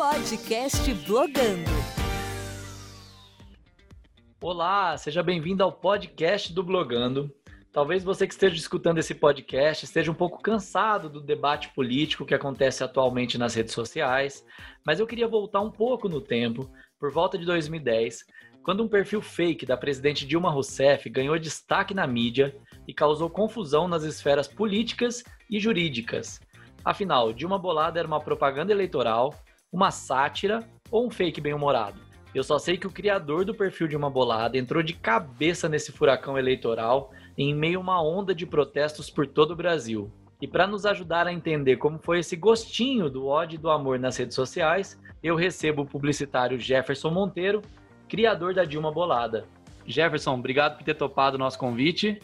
Podcast Blogando. Olá, seja bem-vindo ao podcast do Blogando. Talvez você que esteja escutando esse podcast esteja um pouco cansado do debate político que acontece atualmente nas redes sociais, mas eu queria voltar um pouco no tempo, por volta de 2010, quando um perfil fake da presidente Dilma Rousseff ganhou destaque na mídia e causou confusão nas esferas políticas e jurídicas. Afinal, Dilma Bolada era uma propaganda eleitoral, uma sátira ou um fake bem-humorado? Eu só sei que o criador do perfil de uma bolada entrou de cabeça nesse furacão eleitoral em meio a uma onda de protestos por todo o Brasil. E para nos ajudar a entender como foi esse gostinho do ódio e do amor nas redes sociais, eu recebo o publicitário Jefferson Monteiro, criador da Dilma Bolada. Jefferson, obrigado por ter topado o nosso convite.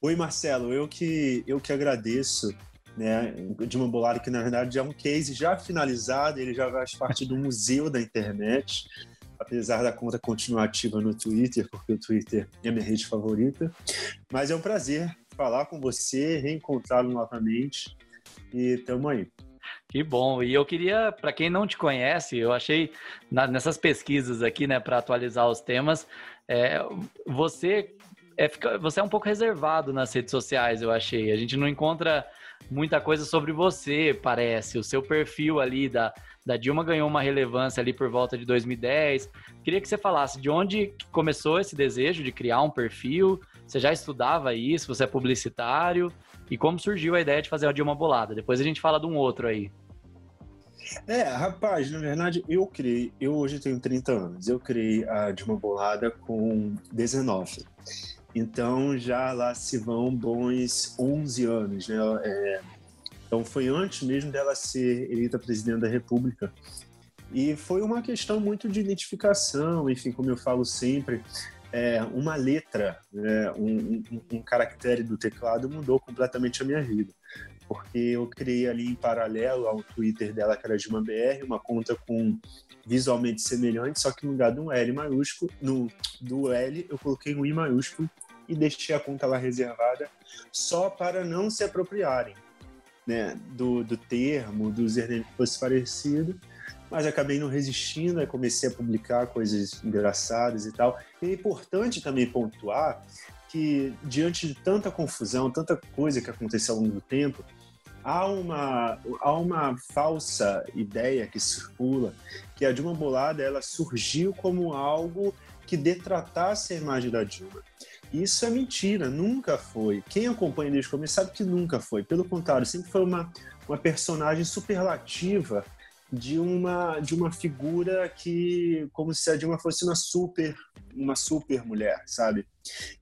Oi, Marcelo, eu que, eu que agradeço. Né, Dilma Bolada, que na verdade é um case já finalizado, ele já faz parte do museu da internet apesar da conta continuar ativa no Twitter, porque o Twitter é minha rede favorita. Mas é um prazer falar com você, reencontrá-lo novamente e tamo aí. Que bom. E eu queria, para quem não te conhece, eu achei na, nessas pesquisas aqui, né, para atualizar os temas, é, você é, você é um pouco reservado nas redes sociais, eu achei. A gente não encontra muita coisa sobre você, parece. O seu perfil ali da, da Dilma ganhou uma relevância ali por volta de 2010. Queria que você falasse de onde começou esse desejo de criar um perfil. Você já estudava isso? Você é publicitário? E como surgiu a ideia de fazer a Dilma Bolada? Depois a gente fala de um outro aí. É, rapaz, na verdade, eu criei, eu hoje tenho 30 anos, eu criei a Dilma Bolada com 19. Então já lá se vão bons 11 anos, né? É, então foi antes mesmo dela ser eleita presidente da República. E foi uma questão muito de identificação, enfim, como eu falo sempre, é, uma letra, né, um, um, um caractere do teclado mudou completamente a minha vida. Porque eu criei ali em paralelo ao Twitter dela, que era de uma BR, uma conta com visualmente semelhante, só que no lugar do L maiúsculo, no, do L eu coloquei um I maiúsculo e deixei a conta lá reservada só para não se apropriarem né, do, do termo, do username que fosse parecido, mas acabei não resistindo, aí comecei a publicar coisas engraçadas e tal. E é importante também pontuar que, diante de tanta confusão, tanta coisa que aconteceu ao longo do tempo, há uma, há uma falsa ideia que circula que a Dilma Bolada ela surgiu como algo que detratasse a imagem da Dilma. Isso é mentira, nunca foi. Quem acompanha desde o começo sabe que nunca foi. Pelo contrário, sempre foi uma, uma personagem superlativa de uma de uma figura que como se a Dilma fosse uma super uma super mulher, sabe?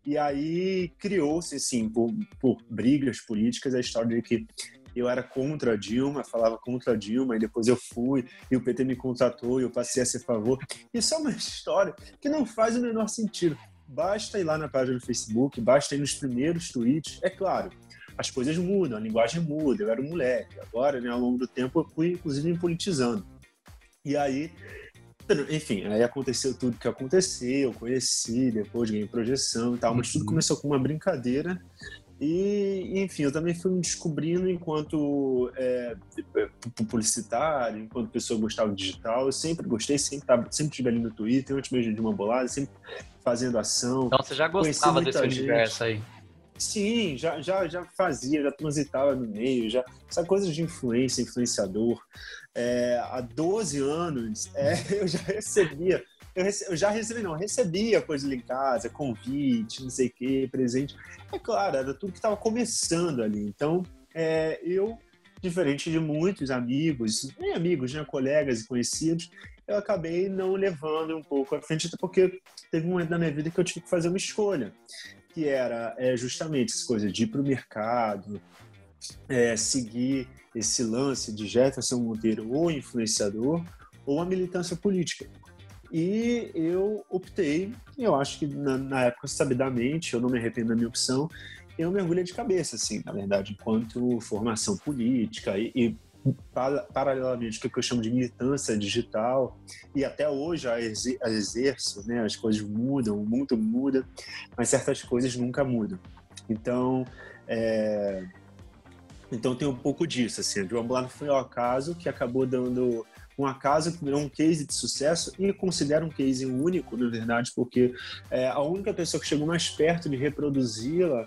E aí criou-se assim por, por brigas políticas a história de que eu era contra a Dilma, falava contra a Dilma, e depois eu fui, e o PT me contratou, e eu passei a ser a favor. Isso é uma história que não faz o menor sentido. Basta ir lá na página do Facebook, basta ir nos primeiros tweets. É claro, as coisas mudam, a linguagem muda. Eu era um moleque. Agora, né, ao longo do tempo, eu fui, inclusive, me politizando. E aí, enfim, aí aconteceu tudo que aconteceu, eu conheci, depois ganhei projeção e tal, mas tudo uhum. começou com uma brincadeira. E, enfim, eu também fui me descobrindo enquanto é, publicitário, enquanto pessoa que gostava de digital. Eu sempre gostei, sempre, tava, sempre estive ali no Twitter, antes mesmo de uma bolada, sempre fazendo ação. Então você já gostava desse gente. universo aí? Sim, já, já, já fazia, já transitava no meio, já essa coisa de influência, influenciador. É, há 12 anos é, eu já recebia, eu, rece, eu, já recebi, não, recebia coisa ali em casa, convite, não sei o que, presente. É claro, era tudo que estava começando ali. Então, é, eu, diferente de muitos amigos, nem amigos, né, colegas e conhecidos, eu acabei não levando um pouco à frente, porque teve um momento da minha vida que eu tive que fazer uma escolha, que era é, justamente essa coisa de ir para o mercado, é, seguir esse lance de Jefferson Monteiro ou influenciador ou a militância política. E eu optei, eu acho que na, na época, sabidamente, eu não me arrependo da minha opção, eu mergulhei de cabeça, assim, na verdade, enquanto formação política e, e paralelamente o que eu chamo de militância digital e até hoje a, exerço, né? As coisas mudam, o mundo muda, mas certas coisas nunca mudam. Então, é, Então tem um pouco disso, assim, a Dilma Bolada foi ao acaso que acabou dando um acaso que virou um case de sucesso e considero um case único, na verdade, porque é, a única pessoa que chegou mais perto de reproduzi-la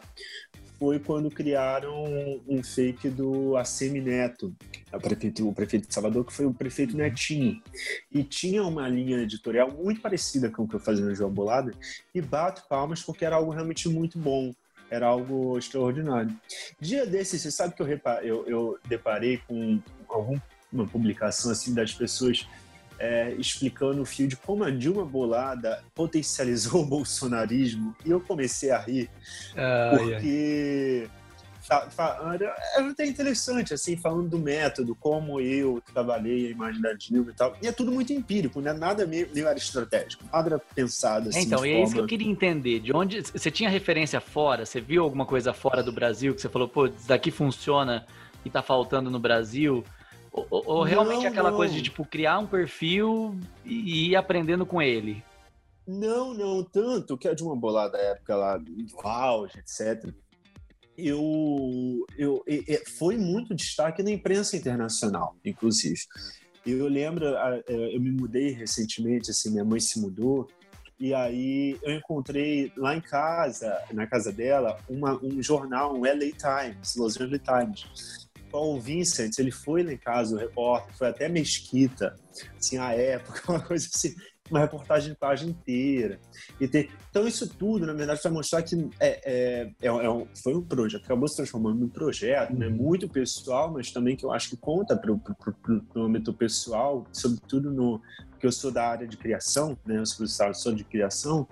foi quando criaram um fake do ACM Neto, prefeito, o prefeito de Salvador, que foi o prefeito Netinho. E tinha uma linha editorial muito parecida com o que eu fazia no João Bolada, e bato palmas porque era algo realmente muito bom era algo extraordinário. Dia desses, você sabe que eu, eu, eu deparei com alguma publicação assim das pessoas é, explicando o fio de como a Dilma Bolada potencializou o bolsonarismo. E eu comecei a rir porque é até interessante assim falando do método como eu trabalhei a imagem da Dilma e tal. E é tudo muito empírico né? Nada meio, meio era estratégico nada pensado assim então e é isso que eu queria entender. De onde você tinha referência fora? Você viu alguma coisa fora do Brasil que você falou pô isso daqui funciona e tá faltando no Brasil ou, ou realmente não, aquela não. coisa de, tipo, criar um perfil e ir aprendendo com ele? Não, não, tanto que é de uma bolada época lá do auge, etc. Eu, eu, eu, foi muito destaque na imprensa internacional, inclusive. Eu lembro, eu me mudei recentemente, assim, minha mãe se mudou, e aí eu encontrei lá em casa, na casa dela, uma, um jornal, um LA Times, Los Angeles Times, Paul Vincent, ele foi lá em casa, o repórter, foi até Mesquita, assim, a época, uma coisa assim, uma reportagem de página inteira. E tem... Então, isso tudo, na verdade, vai mostrar que é, é, é, é um, foi um projeto, acabou se transformando num projeto, né, uhum. muito pessoal, mas também que eu acho que conta para o âmbito pessoal, sobretudo no que eu sou da área de criação, né, eu sou, sou de criação,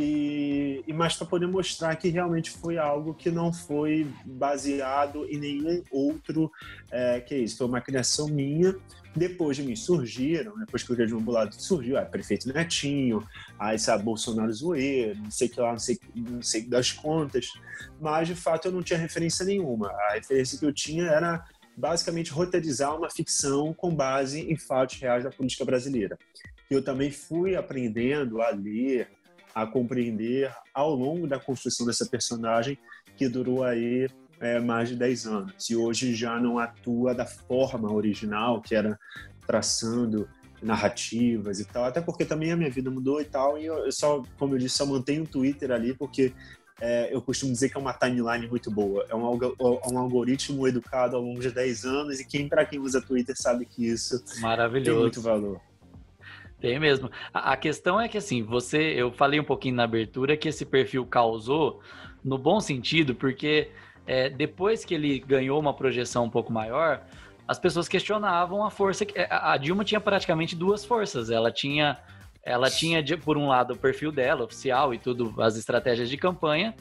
e, e mais para poder mostrar que realmente foi algo que não foi baseado em nenhum outro é, que é isso, foi uma criação minha. Depois de mim surgiram, depois que o Rio Ambulado surgiu, aí prefeito Netinho, aí sabe, Bolsonaro zoeiro, não sei que lá, não sei, não sei das contas, mas de fato eu não tinha referência nenhuma. A referência que eu tinha era basicamente roteirizar uma ficção com base em fatos reais da política brasileira. Eu também fui aprendendo a ler, a compreender ao longo da construção dessa personagem que durou aí é, mais de 10 anos e hoje já não atua da forma original que era traçando narrativas e tal, até porque também a minha vida mudou e tal, e eu só, como eu disse, só mantenho o Twitter ali porque é, eu costumo dizer que é uma timeline muito boa, é um, é um algoritmo educado ao longo de 10 anos e quem para quem usa Twitter sabe que isso Maravilhoso. tem muito valor. Tem mesmo. A, questão é que, assim, você. Eu falei um pouquinho na abertura que esse perfil causou, no bom sentido, porque é, depois que ele ganhou uma projeção um pouco maior, as pessoas questionavam a força. Que, a Dilma tinha praticamente duas forças. Ela tinha. Ela tinha, por um lado, o perfil dela, oficial e tudo, as estratégias de campanha,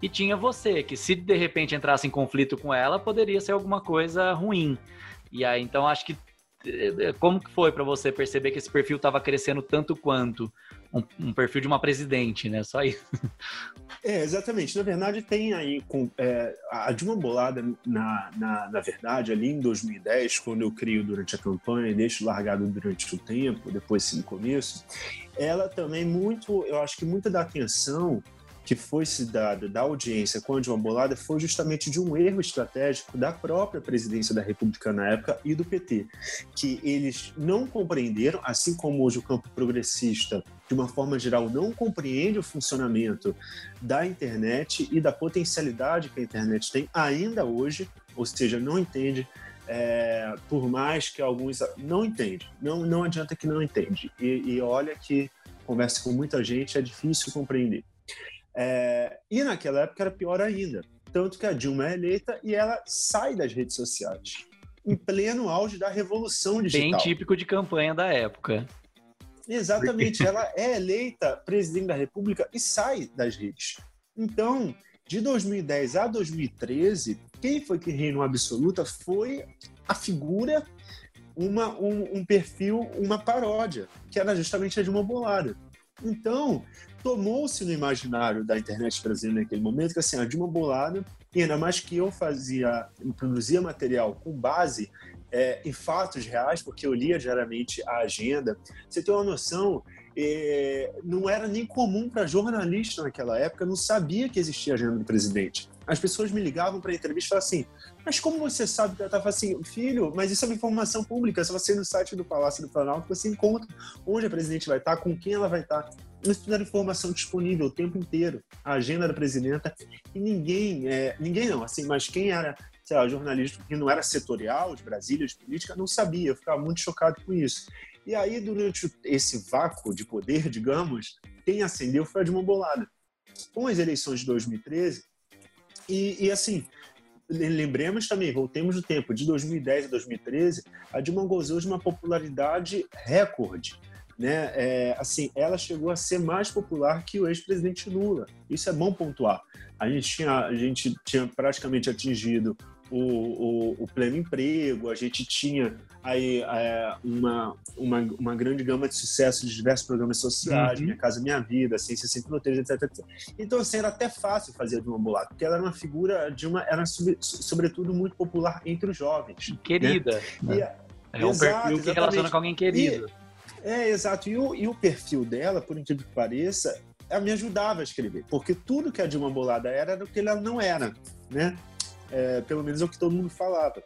e tinha você, que se de repente entrasse em conflito com ela, poderia ser alguma coisa ruim. E aí, então, acho que como que foi para você perceber que esse perfil estava crescendo tanto quanto um, um, perfil de uma presidente, né? Só isso. É, exatamente. Na verdade, tem aí com, é, a Dilma Bolada, na, na, na, verdade, ali em 2010, quando eu crio durante a campanha e deixo largado durante o tempo, depois sim no começo, ela também muito, eu acho que muita da atenção que foi se dado da audiência com a Dilma Bolada foi justamente de um erro estratégico da própria presidência da República na época e do PT, que eles não compreenderam, assim como hoje o campo progressista, de uma forma geral, não compreende o funcionamento da internet e da potencialidade que a internet tem ainda hoje, ou seja, não entende é, por mais que alguns não entende, não, não adianta que não entende. E, e olha que conversa com muita gente, é difícil compreender. É, e naquela época era pior ainda. Tanto que a Dilma é eleita e ela sai das redes sociais. Em pleno auge da revolução digital. Bem típico de campanha da época. Exatamente. ela é eleita presidente da República e sai das redes. Então, de 2010 a 2013, quem foi que reinou absoluta foi a figura, uma, um, um perfil, uma paródia, que era justamente a Dilma Bolada. Então, tomou-se no imaginário da internet brasileira naquele momento que assim, a Dilma Bolada, e ainda mais que eu fazia, produzia material com base é, em fatos reais, porque eu lia diariamente a agenda. Você tem uma noção, é, não era nem comum para jornalista naquela época, não sabia que existia a agenda do presidente. as pessoas me ligavam para entrevista e falavam assim: Mas como você sabe ela estava assim, filho? Mas isso é uma informação pública. Se você ir no site do Palácio do Planalto, você encontra onde a presidente vai estar, com quem ela vai estar. Era informação disponível o tempo inteiro, a agenda da presidenta. E ninguém, é, ninguém não, assim, mas quem era sei lá, jornalista que não era setorial de Brasília, de política, não sabia. Eu ficava muito chocado com isso. E aí, durante esse vácuo de poder, digamos, quem acendeu foi a Dilma Bolada. Com as eleições de 2013, e, e assim, lembremos também, voltemos no tempo, de 2010 a 2013, a Dilma gozou de uma popularidade recorde. Né? É, assim, ela chegou a ser mais popular que o ex-presidente Lula. Isso é bom pontuar. A gente tinha, a gente tinha praticamente atingido o, o, o pleno emprego, a gente tinha aí é, uma, uma, uma grande gama de sucesso de diversos programas sociais, uhum. Minha Casa Minha Vida, Ciência Sem Fronteiras, etc, etc. Então, assim, era até fácil fazer de uma bolada, porque ela era uma figura de uma, era sobre, sobretudo muito popular entre os jovens. Querida. Né? E, é um exato, perfil que exatamente. relaciona com alguém querido. E, é, exato. E o, e o perfil dela, por incrível que pareça, ela me ajudava a escrever, porque tudo que a Dilma Bolada era era o que ela não era, né? É, pelo menos é o que todo mundo falava.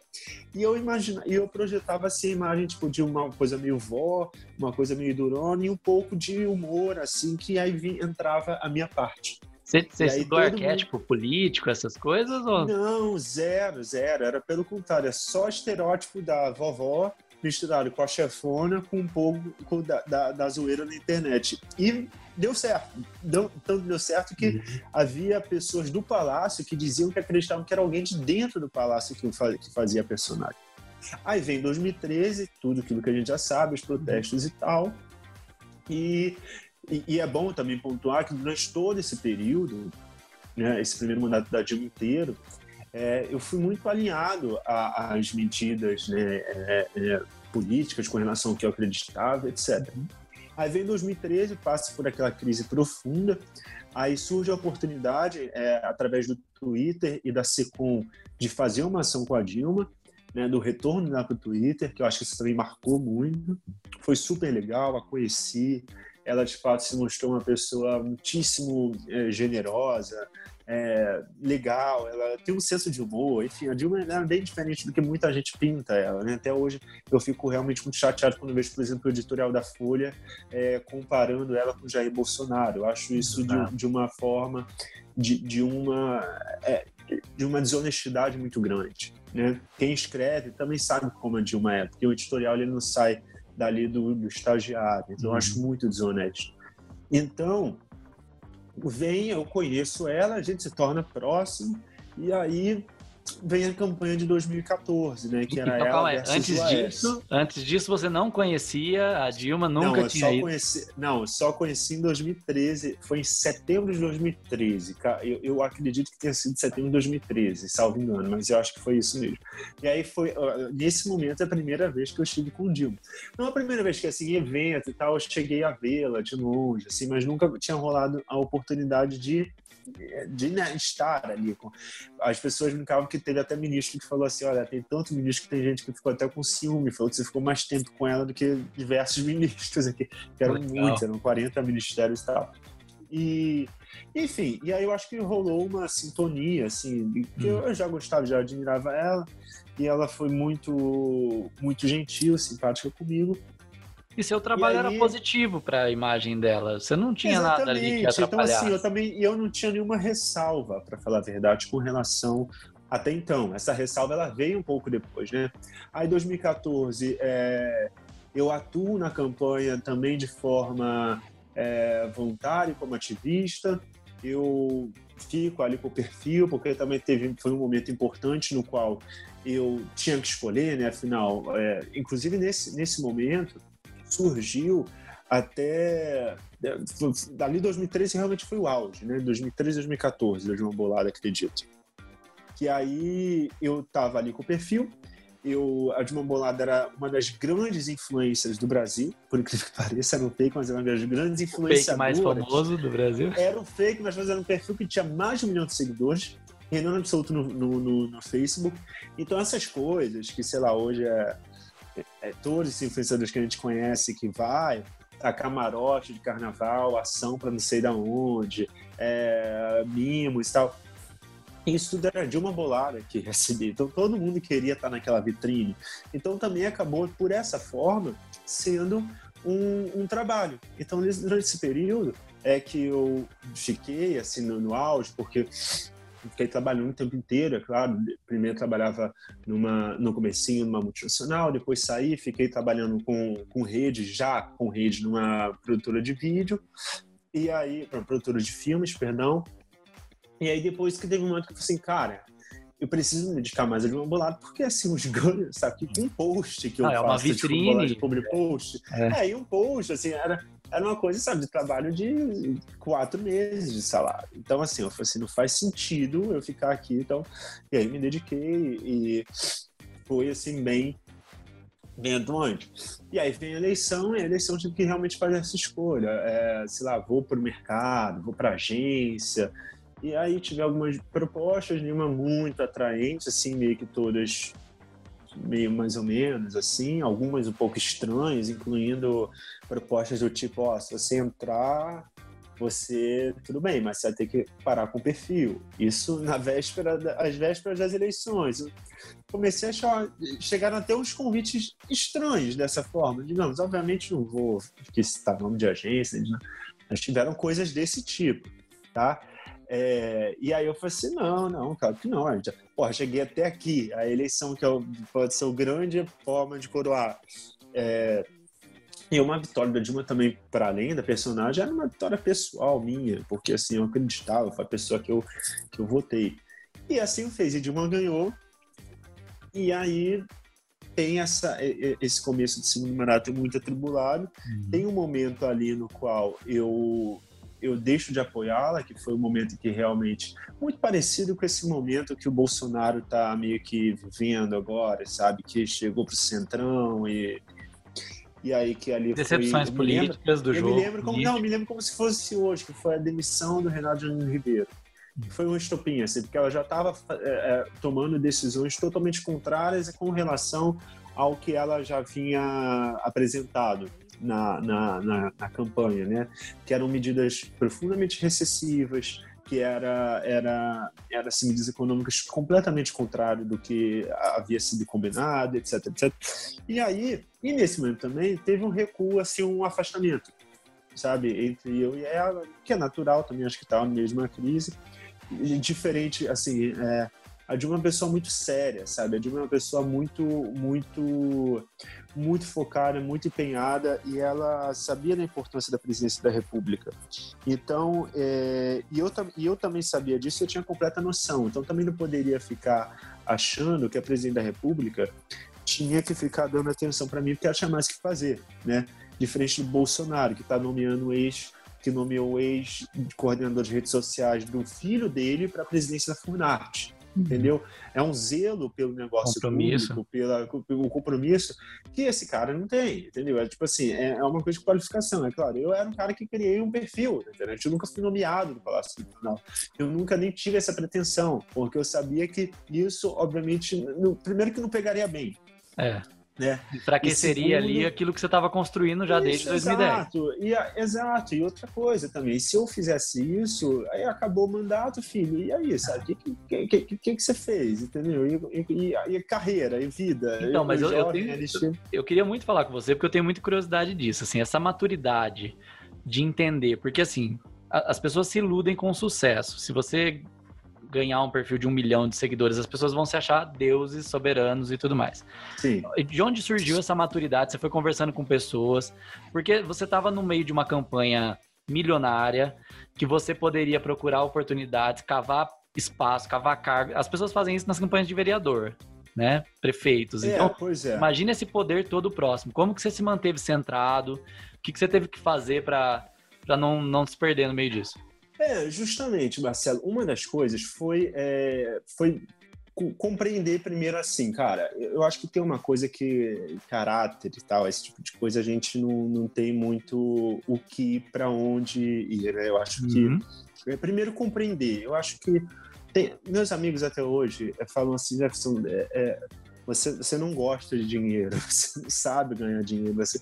E eu imagina, eu projetava assim a imagem tipo de uma coisa meio vó, uma coisa meio durona e um pouco de humor assim que aí vi, entrava a minha parte. Você, você estudou arquétipo mundo... político, essas coisas? Ou... Não, zero, zero. Era pelo contrário, é só estereótipo da vovó misturado com a chefona com um pouco com da, da, da zoeira na internet. E deu certo. Deu, tanto deu certo que uhum. havia pessoas do palácio que diziam que acreditavam que era alguém de dentro do palácio que, que fazia personagem. Aí vem 2013, tudo aquilo que a gente já sabe, os protestos e tal. E, e, e é bom também pontuar que durante todo esse período, né, esse primeiro mandato da Dilma inteiro, é, eu fui muito alinhado às medidas né, é, é, políticas com relação ao que eu acreditava, etc. Aí vem 2013, passa por aquela crise profunda, aí surge a oportunidade, é, através do Twitter e da SECOM, de fazer uma ação com a Dilma, né, do retorno dela para o Twitter, que eu acho que isso também marcou muito. Foi super legal, a conheci. Ela, de fato, se mostrou uma pessoa muitíssimo é, generosa, é, legal, ela tem um senso de humor, enfim, a Dilma é bem diferente do que muita gente pinta ela, né? Até hoje eu fico realmente muito chateado quando vejo, por exemplo, o editorial da Folha é, comparando ela com Jair Bolsonaro. Eu acho isso de, de uma forma, de, de uma... É, de uma desonestidade muito grande, né? Quem escreve também sabe como a Dilma é, porque o editorial ele não sai dali do, do estagiário, então uhum. eu acho muito desonesto. Então, vem, eu conheço ela, a gente se torna próximo, e aí vem a campanha de 2014, né? Que era então, ela é. antes disso, antes disso você não conhecia a Dilma, nunca não, tinha só Conheci, não, eu só conheci em 2013, foi em setembro de 2013. Eu, eu acredito que tenha sido setembro de 2013, salvo engano, mas eu acho que foi isso mesmo. E aí foi, nesse momento, é a primeira vez que eu estive com o Dilma. Não a primeira vez que, assim, evento e tal, eu cheguei a vê-la de longe, assim, mas nunca tinha rolado a oportunidade de de estar ali. As pessoas brincavam que teve até ministro que falou assim: olha, tem tanto ministro que tem gente que ficou até com ciúme, falou que você ficou mais tempo com ela do que diversos ministros aqui, que eram Legal. muitos, eram 40 ministérios e tal. E, enfim, e aí eu acho que rolou uma sintonia, assim, que hum. eu já gostava, já admirava ela, e ela foi muito, muito gentil, simpática comigo. E seu trabalho aí... era positivo para a imagem dela. Você não tinha Exatamente. nada ali que atrapalhasse. Então, assim, eu também eu não tinha nenhuma ressalva, para falar a verdade, com relação até então. Essa ressalva ela veio um pouco depois, né? Aí, 2014, é, eu atuo na campanha também de forma é, voluntária, como ativista. Eu fico ali com o perfil, porque também teve foi um momento importante no qual eu tinha que escolher, né? Afinal, é, inclusive nesse, nesse momento, surgiu até é, dali 2013 realmente foi o auge, né? 2013, 2014, de uma bolada, acredito. Que aí eu tava ali com o perfil, eu, a Dilma Bolada era uma das grandes influências do Brasil, por incrível que pareça, era um fake, mas era uma das grandes influências. O fake mais famoso do Brasil? Era um fake, mas fazendo um perfil que tinha mais de um milhão de seguidores, rendendo absoluto no, no, no, no Facebook. Então essas coisas que, sei lá, hoje é é, todos esses influenciadores que a gente conhece que vai a camarote de carnaval, ação para não sei da onde, é, mimos e tal. isso tudo era de uma bolada que recebia. Então todo mundo queria estar naquela vitrine. Então também acabou, por essa forma, sendo um, um trabalho. Então durante esse período é que eu fiquei assim no, no auge, porque fiquei trabalhando o tempo inteiro, é claro. Primeiro trabalhava numa, no comecinho numa multinacional, depois saí, fiquei trabalhando com, com rede, já com rede numa produtora de vídeo, e aí, produtora de filmes, perdão. E aí depois que teve um momento que eu falei assim, cara, eu preciso me dedicar mais a uma bolada, porque assim, os ganhos, sabe, que um post que eu ah, faço, é uma vitrine. Tipo, public post, é. é, e um post, assim, era, era uma coisa, sabe, de trabalho de quatro meses de salário. Então, assim, eu falei assim, não faz sentido eu ficar aqui, então, e aí me dediquei e foi, assim, bem, bem atuante. E aí vem a eleição, e a eleição tive que realmente fazer essa escolha. É, sei lá, vou para o mercado, vou para agência, e aí tive algumas propostas, nenhuma muito atraente, assim, meio que todas meio mais ou menos, assim, algumas um pouco estranhas, incluindo propostas do tipo, ó, se você entrar, você, tudo bem, mas você vai ter que parar com o perfil. Isso na véspera, às vésperas das eleições. Eu comecei a achar, chegaram até uns convites estranhos dessa forma. Digamos, obviamente não vou citar nome de agência, né? mas tiveram coisas desse tipo, tá? É, e aí eu falei assim, não, não, claro que não. Já, porra, cheguei até aqui. A eleição que é o, pode ser o grande forma de coroar. É, e uma vitória da Dilma também, para além da personagem, era uma vitória pessoal minha, porque assim, eu acreditava, foi a pessoa que eu, que eu votei. E assim fez, e Dilma ganhou. E aí tem essa, esse começo de segundo mandato muito atribulado. Uhum. Tem um momento ali no qual eu eu deixo de apoiá-la, que foi um momento que realmente muito parecido com esse momento que o Bolsonaro está meio que vivendo agora, sabe, que chegou para o centrão e e aí que ali decepções foi, políticas lembro, do eu jogo. Me lembro como, não, me lembro como se fosse hoje, que foi a demissão do Renato Janine Ribeiro. Foi um estopim, assim, porque ela já estava é, é, tomando decisões totalmente contrárias com relação ao que ela já vinha apresentado na, na, na, na campanha, né? Que eram medidas profundamente recessivas, que era era era assim, medidas econômicas completamente contrário do que havia sido combinado, etc, etc. E aí, e nesse momento também teve um recuo, assim, um afastamento, sabe, entre eu e ela, que é natural também, acho que estava tá na mesma crise, diferente, assim, é, a de uma pessoa muito séria, sabe? A de uma pessoa muito, muito, muito focada, muito empenhada e ela sabia da importância da presidência da República. Então, é, e, eu, e eu também sabia disso, eu tinha completa noção. Então, também não poderia ficar achando que a presidente da República tinha que ficar dando atenção para mim porque ela tinha mais que fazer, né? Diferente do Bolsonaro, que está nomeando ex que nomeou ex-coordenador de redes sociais do filho dele para a presidência da Funarte entendeu? É um zelo pelo negócio compromisso. público, pela, pelo compromisso que esse cara não tem, entendeu? É tipo assim, é, é uma coisa de qualificação, é claro. Eu era um cara que criei um perfil na internet, eu nunca fui nomeado no Palácio Nacional. Eu nunca nem tive essa pretensão, porque eu sabia que isso, obviamente, no, primeiro que não pegaria bem. É. Né? Enfraqueceria segundo, ali aquilo que você estava construindo já isso, desde 2010. Exato. E, exato. E outra coisa também, se eu fizesse isso, aí acabou o mandato, filho. E aí, sabe? O que, que, que, que, que, você fez? Entendeu? E, e, e carreira, e vida. Então, mas eu, eu, tenho, eu, eu queria muito falar com você, porque eu tenho muita curiosidade disso, assim, essa maturidade de entender. Porque, assim, as pessoas se iludem com o sucesso. Se você ganhar um perfil de um milhão de seguidores, as pessoas vão se achar deuses, soberanos e tudo mais. Sim. De onde surgiu essa maturidade? Você foi conversando com pessoas, porque você estava no meio de uma campanha milionária, que você poderia procurar oportunidades, cavar espaço, cavar cargo. As pessoas fazem isso nas campanhas de vereador, né? Prefeitos. É, então, é. imagina esse poder todo próximo. Como que você se manteve centrado? O que, que você teve que fazer para não, não se perder no meio disso? É, justamente, Marcelo. Uma das coisas foi, é, foi compreender primeiro assim, cara. Eu acho que tem uma coisa que caráter e tal, esse tipo de coisa, a gente não, não tem muito o que para onde ir. Né? Eu acho uhum. que é, primeiro compreender. Eu acho que tem, meus amigos até hoje é, falam assim, Jefferson, é, é, você, você não gosta de dinheiro, você não sabe ganhar dinheiro, você,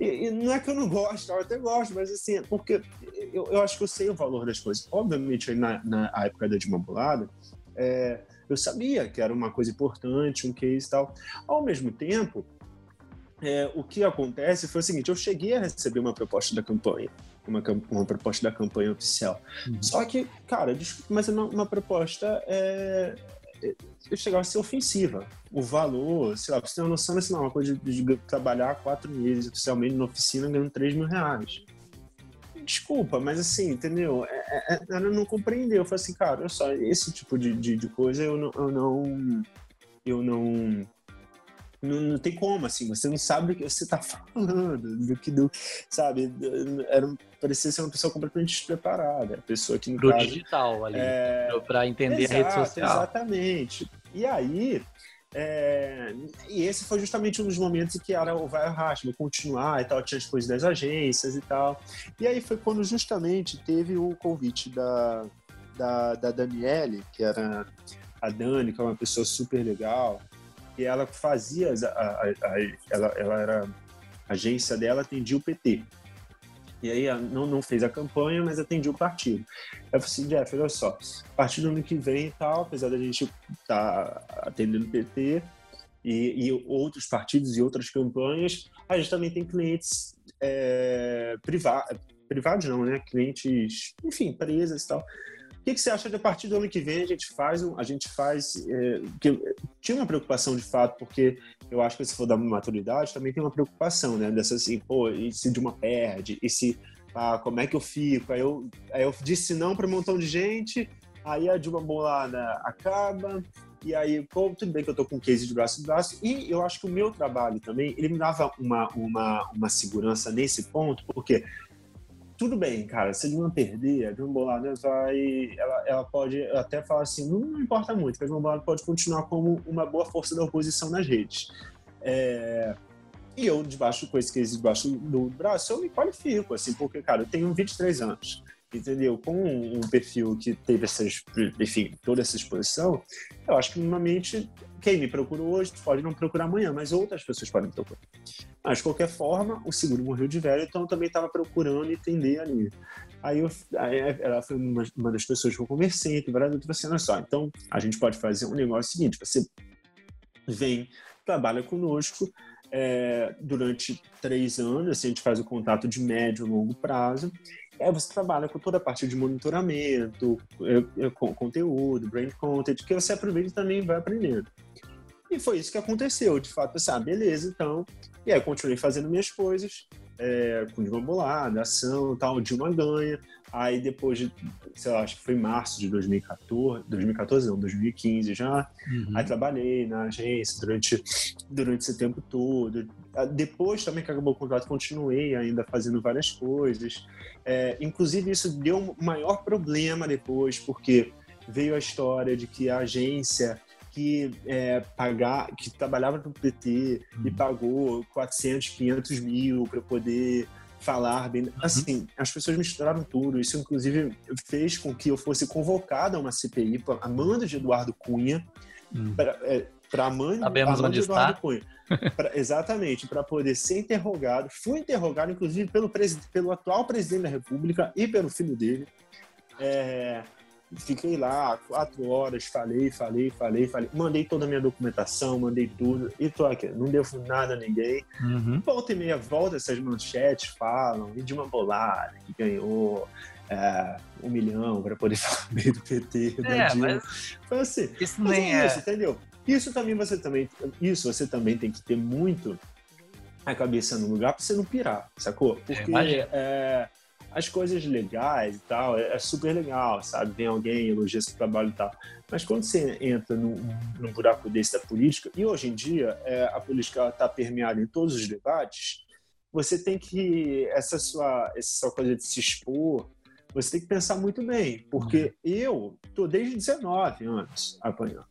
e, e, não é que eu não gosto, eu até gosto, mas assim, é porque eu, eu acho que eu sei o valor das coisas. Obviamente, na, na época da Dilma Bolada, é, eu sabia que era uma coisa importante, um case e tal. Ao mesmo tempo, é, o que acontece foi o seguinte: eu cheguei a receber uma proposta da campanha, uma, uma proposta da campanha oficial. Uhum. Só que, cara, mas é uma, uma proposta é, eu chegava a ser ofensiva. O valor, sei lá, pra você ter uma noção, assim, não, uma coisa de, de trabalhar quatro meses oficialmente na oficina ganhando 3 mil reais. Desculpa, mas assim, entendeu? É, é, ela não compreendeu. Eu falei assim, cara, olha só, esse tipo de, de, de coisa eu não, eu não. Eu não não, não, tem como, assim, você não sabe o que você está falando, do que, do, sabe, era, parecia ser uma pessoa completamente despreparada, a pessoa que no Pro caso, digital ali, é... para entender Exato, a rede social. Exatamente. E aí, é, e esse foi justamente um dos momentos em que era o vai Rashma continuar e tal, tinha as coisas das agências e tal. E aí foi quando justamente teve o convite da, da, da Daniele, que era a Dani, que é uma pessoa super legal, e ela fazia, a, a, a, ela, ela era, a agência dela atendia o PT. E aí não, não fez a campanha, mas atendia o partido. Eu falei assim, Jeff, olha só, a partir do ano que vem e tal, apesar da gente estar tá atendendo o PT e, e, outros partidos e outras campanhas, a gente também tem clientes é, privados, privados não, né? Clientes, enfim, empresas e tal, que, que você acha de a partir do ano que vem a gente faz, a gente faz, é, que tinha uma preocupação de fato, porque eu acho que se for da maturidade também tem uma preocupação, né, dessa assim, pô, e se de uma perde, e se, ah, como é que eu fico? Aí eu, aí eu disse não para um montão de gente, aí a de uma bolada acaba, e aí, pô, tudo bem que eu tô com case de braço em braço, e eu acho que o meu trabalho também, ele me dava uma, uma, uma segurança nesse ponto, porque tudo bem, cara, se a Dilma perder, a Dilma Bolada vai. Ela, ela pode até falar assim: não, não importa muito, a Dilma Bolada pode continuar como uma boa força da oposição nas redes. É, e eu, debaixo com esse case debaixo do braço, eu me qualifico, assim, porque, cara, eu tenho 23 anos entendeu? Com um perfil que teve essas, enfim, toda essa exposição, eu acho que minimamente quem me procurou hoje pode não procurar amanhã, mas outras pessoas podem procurar. Mas de qualquer forma, o seguro morreu de velho, então eu também estava procurando entender ali. Aí, eu, aí ela foi uma, uma, das pessoas que eu conversei, que várias outras assim, olha só, então a gente pode fazer um negócio seguinte, você vem, trabalha conosco, é, durante três anos, assim, a gente faz o contato de médio e longo prazo, é, você trabalha com toda a parte de monitoramento, é, é, conteúdo, brand content, que você aproveita e também vai aprendendo. E foi isso que aconteceu, de fato, assim, ah, beleza, então. E aí eu continuei fazendo minhas coisas, é, com Dilma Bolada, ação tal, Dilma ganha. Aí depois de, sei lá, acho que foi março de 2014, 2014 não, 2015 já. Uhum. Aí trabalhei na agência durante, durante esse tempo todo. Ah, depois também que acabou o contrato, continuei ainda fazendo várias coisas. É, inclusive isso deu um maior problema depois, porque veio a história de que a agência que é, pagar, que trabalhava no PT uhum. e pagou 400, 500 mil para poder falar bem. Uhum. Assim, as pessoas misturaram tudo. Isso, inclusive, fez com que eu fosse convocado a uma CPI, a mando de Eduardo Cunha, uhum. para é, a mãe, Sabemos onde está. Cunha. Pra, exatamente, para poder ser interrogado. Fui interrogado, inclusive, pelo, pelo atual presidente da República e pelo filho dele. É, Fiquei lá quatro horas, falei, falei, falei, falei. Mandei toda a minha documentação, mandei tudo. E tô aqui, não devo nada a ninguém. Uhum. Volta e meia, volta essas manchetes, falam. E de uma bolada que ganhou é, um milhão para poder falar meio do PT. É, mas... Foi assim. Isso mas nem é, é. Isso, entendeu? Isso também você também, isso você também tem que ter muito a cabeça no lugar para você não pirar, sacou? Porque é, as coisas legais e tal, é, é, super legal, sabe? Vem alguém, elogia seu trabalho e tal. Mas quando você entra num, num buraco desse da política, e hoje em dia é, a política está permeada em todos os debates, você tem que, essa sua, essa sua coisa de se expor, você tem que pensar muito bem, porque uhum. eu tô desde 19 anos apanhando.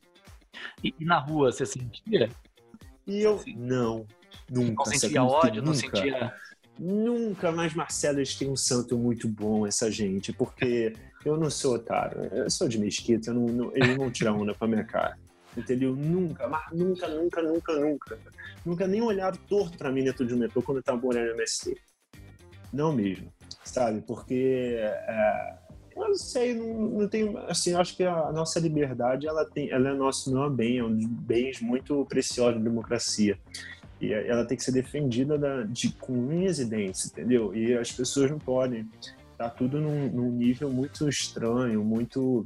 E, e na rua você sentia? E eu, assim, não, nunca. Não sentia ódio, nunca. não sentia Nunca mais, Marcelo, eles têm um santo muito bom, essa gente, porque eu não sou otário, eu sou de mesquita, não, não, eles vão tirar onda pra minha cara. Entendeu? Nunca, mas nunca, nunca, nunca, nunca. Nunca nem olharam torto pra mim dentro de um metrô quando eu tava olhando MST. Não mesmo, sabe? Porque é, Eu não sei, não, não tem, assim, acho que a nossa liberdade, ela tem, ela é nosso não bem, é um dos bens muito preciosos da democracia. E ela tem que ser defendida da, de, com unhas e dentes, entendeu? E as pessoas não podem. Tá tudo num, num nível muito estranho, muito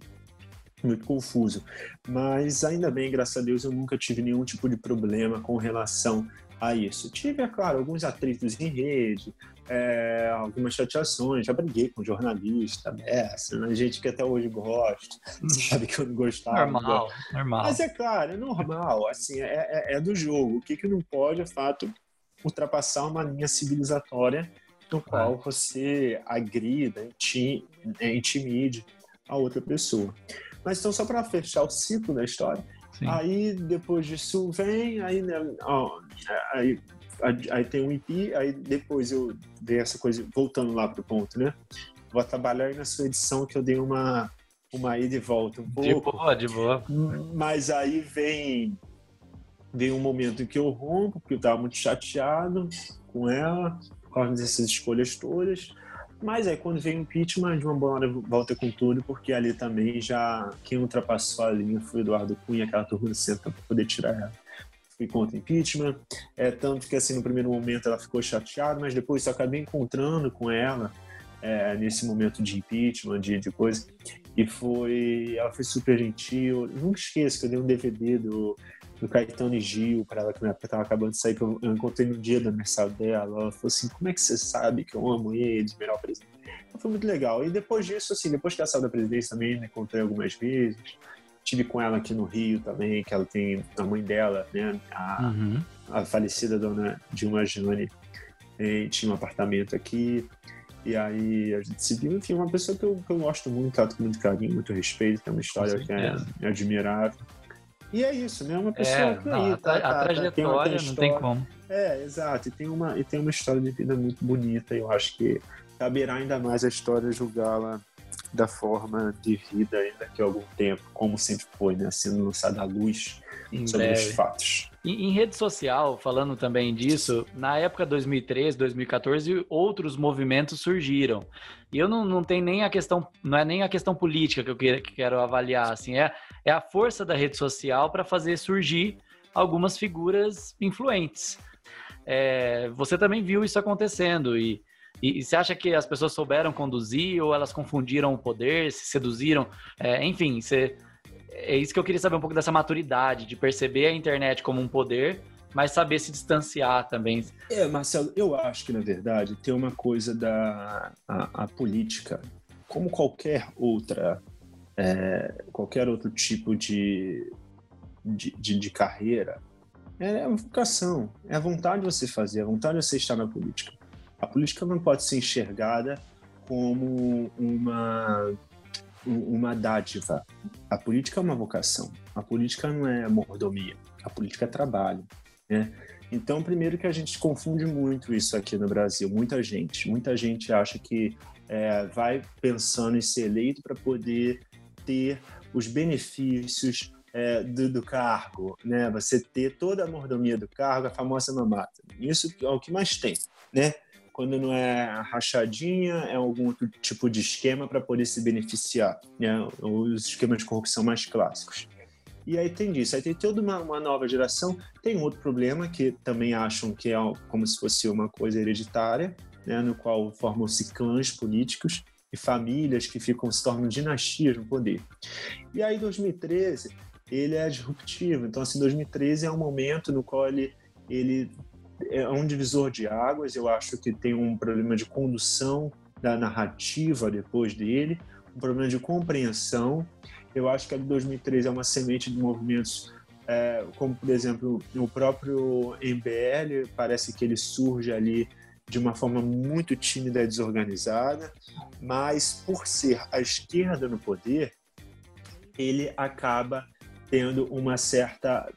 muito confuso. Mas ainda bem, graças a Deus, eu nunca tive nenhum tipo de problema com relação a isso. Tive, é claro, alguns atritos em rede, é, algumas chateações, já briguei com jornalista, dessa, né? gente que até hoje gosta, uhum. sabe que eu não gostava. Normal, não normal. Mas é claro, é normal, assim, é, é, é, do jogo. O que, que não pode, é fato, ultrapassar uma linha civilizatória no qual você agrida, é, intimide a outra pessoa. Mas então, só para fechar o ciclo da história, Sim. Aí depois disso vem, aí, né, ó, aí, aí tem um EP, aí depois eu dei essa coisa, voltando lá pro ponto, né? Vou trabalhar na sua edição que eu dei uma, uma ida e volta um pouco. De boa, de boa. Mas aí vem, vem um momento em que eu rompo, porque eu tava muito chateado com ela, por causa dessas escolhas todas. Mas aí quando veio o impeachment, de uma boa hora volta com tudo, porque ali também já quem ultrapassou a linha foi o Eduardo Cunha, aquela turbulência para poder tirar ela. Fui contra impeachment, é, tanto que assim no primeiro momento ela ficou chateada, mas depois eu acabei encontrando com ela é, nesse momento de impeachment, de, de coisa, e foi, ela foi super gentil. Nunca esqueço que eu dei um DVD do do Caetano e Gil para ela, que na época estava acabando de sair, que eu, encontrei no dia do aniversário dela. Ela falou assim: Como é que você sabe que eu amo ele, melhor presidente? Então, foi muito legal. E depois disso, assim, depois que ela saiu da presidência também, né, encontrei algumas vezes. Tive com ela aqui no Rio também, que ela tem a mãe dela, né? A, uhum. a falecida dona Dilma Jane eh, tinha um apartamento aqui. E aí a gente se viu, enfim, uma pessoa que eu, que eu gosto muito, trato com muito carinho, muito respeito, tem uma história que é, é admirável. E é isso, né? Uma pessoa é, que não, aí, tá, a, tá, a trajetória tem não tem como. É, exato. E tem, uma, e tem uma história de vida muito bonita. Eu acho que caberá ainda mais a história julgá-la da forma de vida ainda a algum tempo, como sempre foi, né? Sendo lançada à luz em sobre breve. os fatos. Em, em, rede social, falando também disso, na época 2013, 2014, outros movimentos surgiram. E eu não, não tenho nem a questão, não é nem a questão política que eu quero, que quero avaliar, assim, é, é a força da rede social para fazer surgir algumas figuras influentes. É, você também viu isso acontecendo e, e, você acha que as pessoas souberam conduzir ou elas confundiram o poder, se seduziram? É, enfim, é isso que eu queria saber um pouco dessa maturidade, de perceber a internet como um poder, mas saber se distanciar também. É, Marcelo, eu acho que na verdade tem uma coisa da a, a política, como qualquer outra, é, qualquer outro tipo de, de, de, de carreira, é a vocação, é a vontade de você fazer, a vontade de você estar na política. A política não pode ser enxergada como uma uma dádiva. A política é uma vocação. A política não é mordomia. A política é trabalho. Né? Então, primeiro que a gente confunde muito isso aqui no Brasil. Muita gente, muita gente acha que é, vai pensando em ser eleito para poder ter os benefícios é, do, do, cargo, né? Você ter toda a mordomia do cargo, a famosa mamata. Isso é o que mais tem, né? Quando não é rachadinha, é algum outro tipo de esquema para poder se beneficiar, né? Os esquemas de corrupção mais clássicos. E aí tem disso. Aí tem toda uma, uma, nova geração. Tem outro problema que também acham que é como se fosse uma coisa hereditária, né? no qual formam-se clãs políticos e famílias que ficam se tornam dinastias no poder. E aí 2013 ele é disruptivo. Então assim 2013 é um momento no qual ele ele é um divisor de águas. Eu acho que tem um problema de condução da narrativa depois dele, um problema de compreensão. Eu acho que a de 2013 é uma semente de movimentos é, como, por exemplo, o próprio MBL, parece que ele surge ali de uma forma muito tímida e desorganizada, mas por ser a esquerda no poder, ele acaba tendo uma certa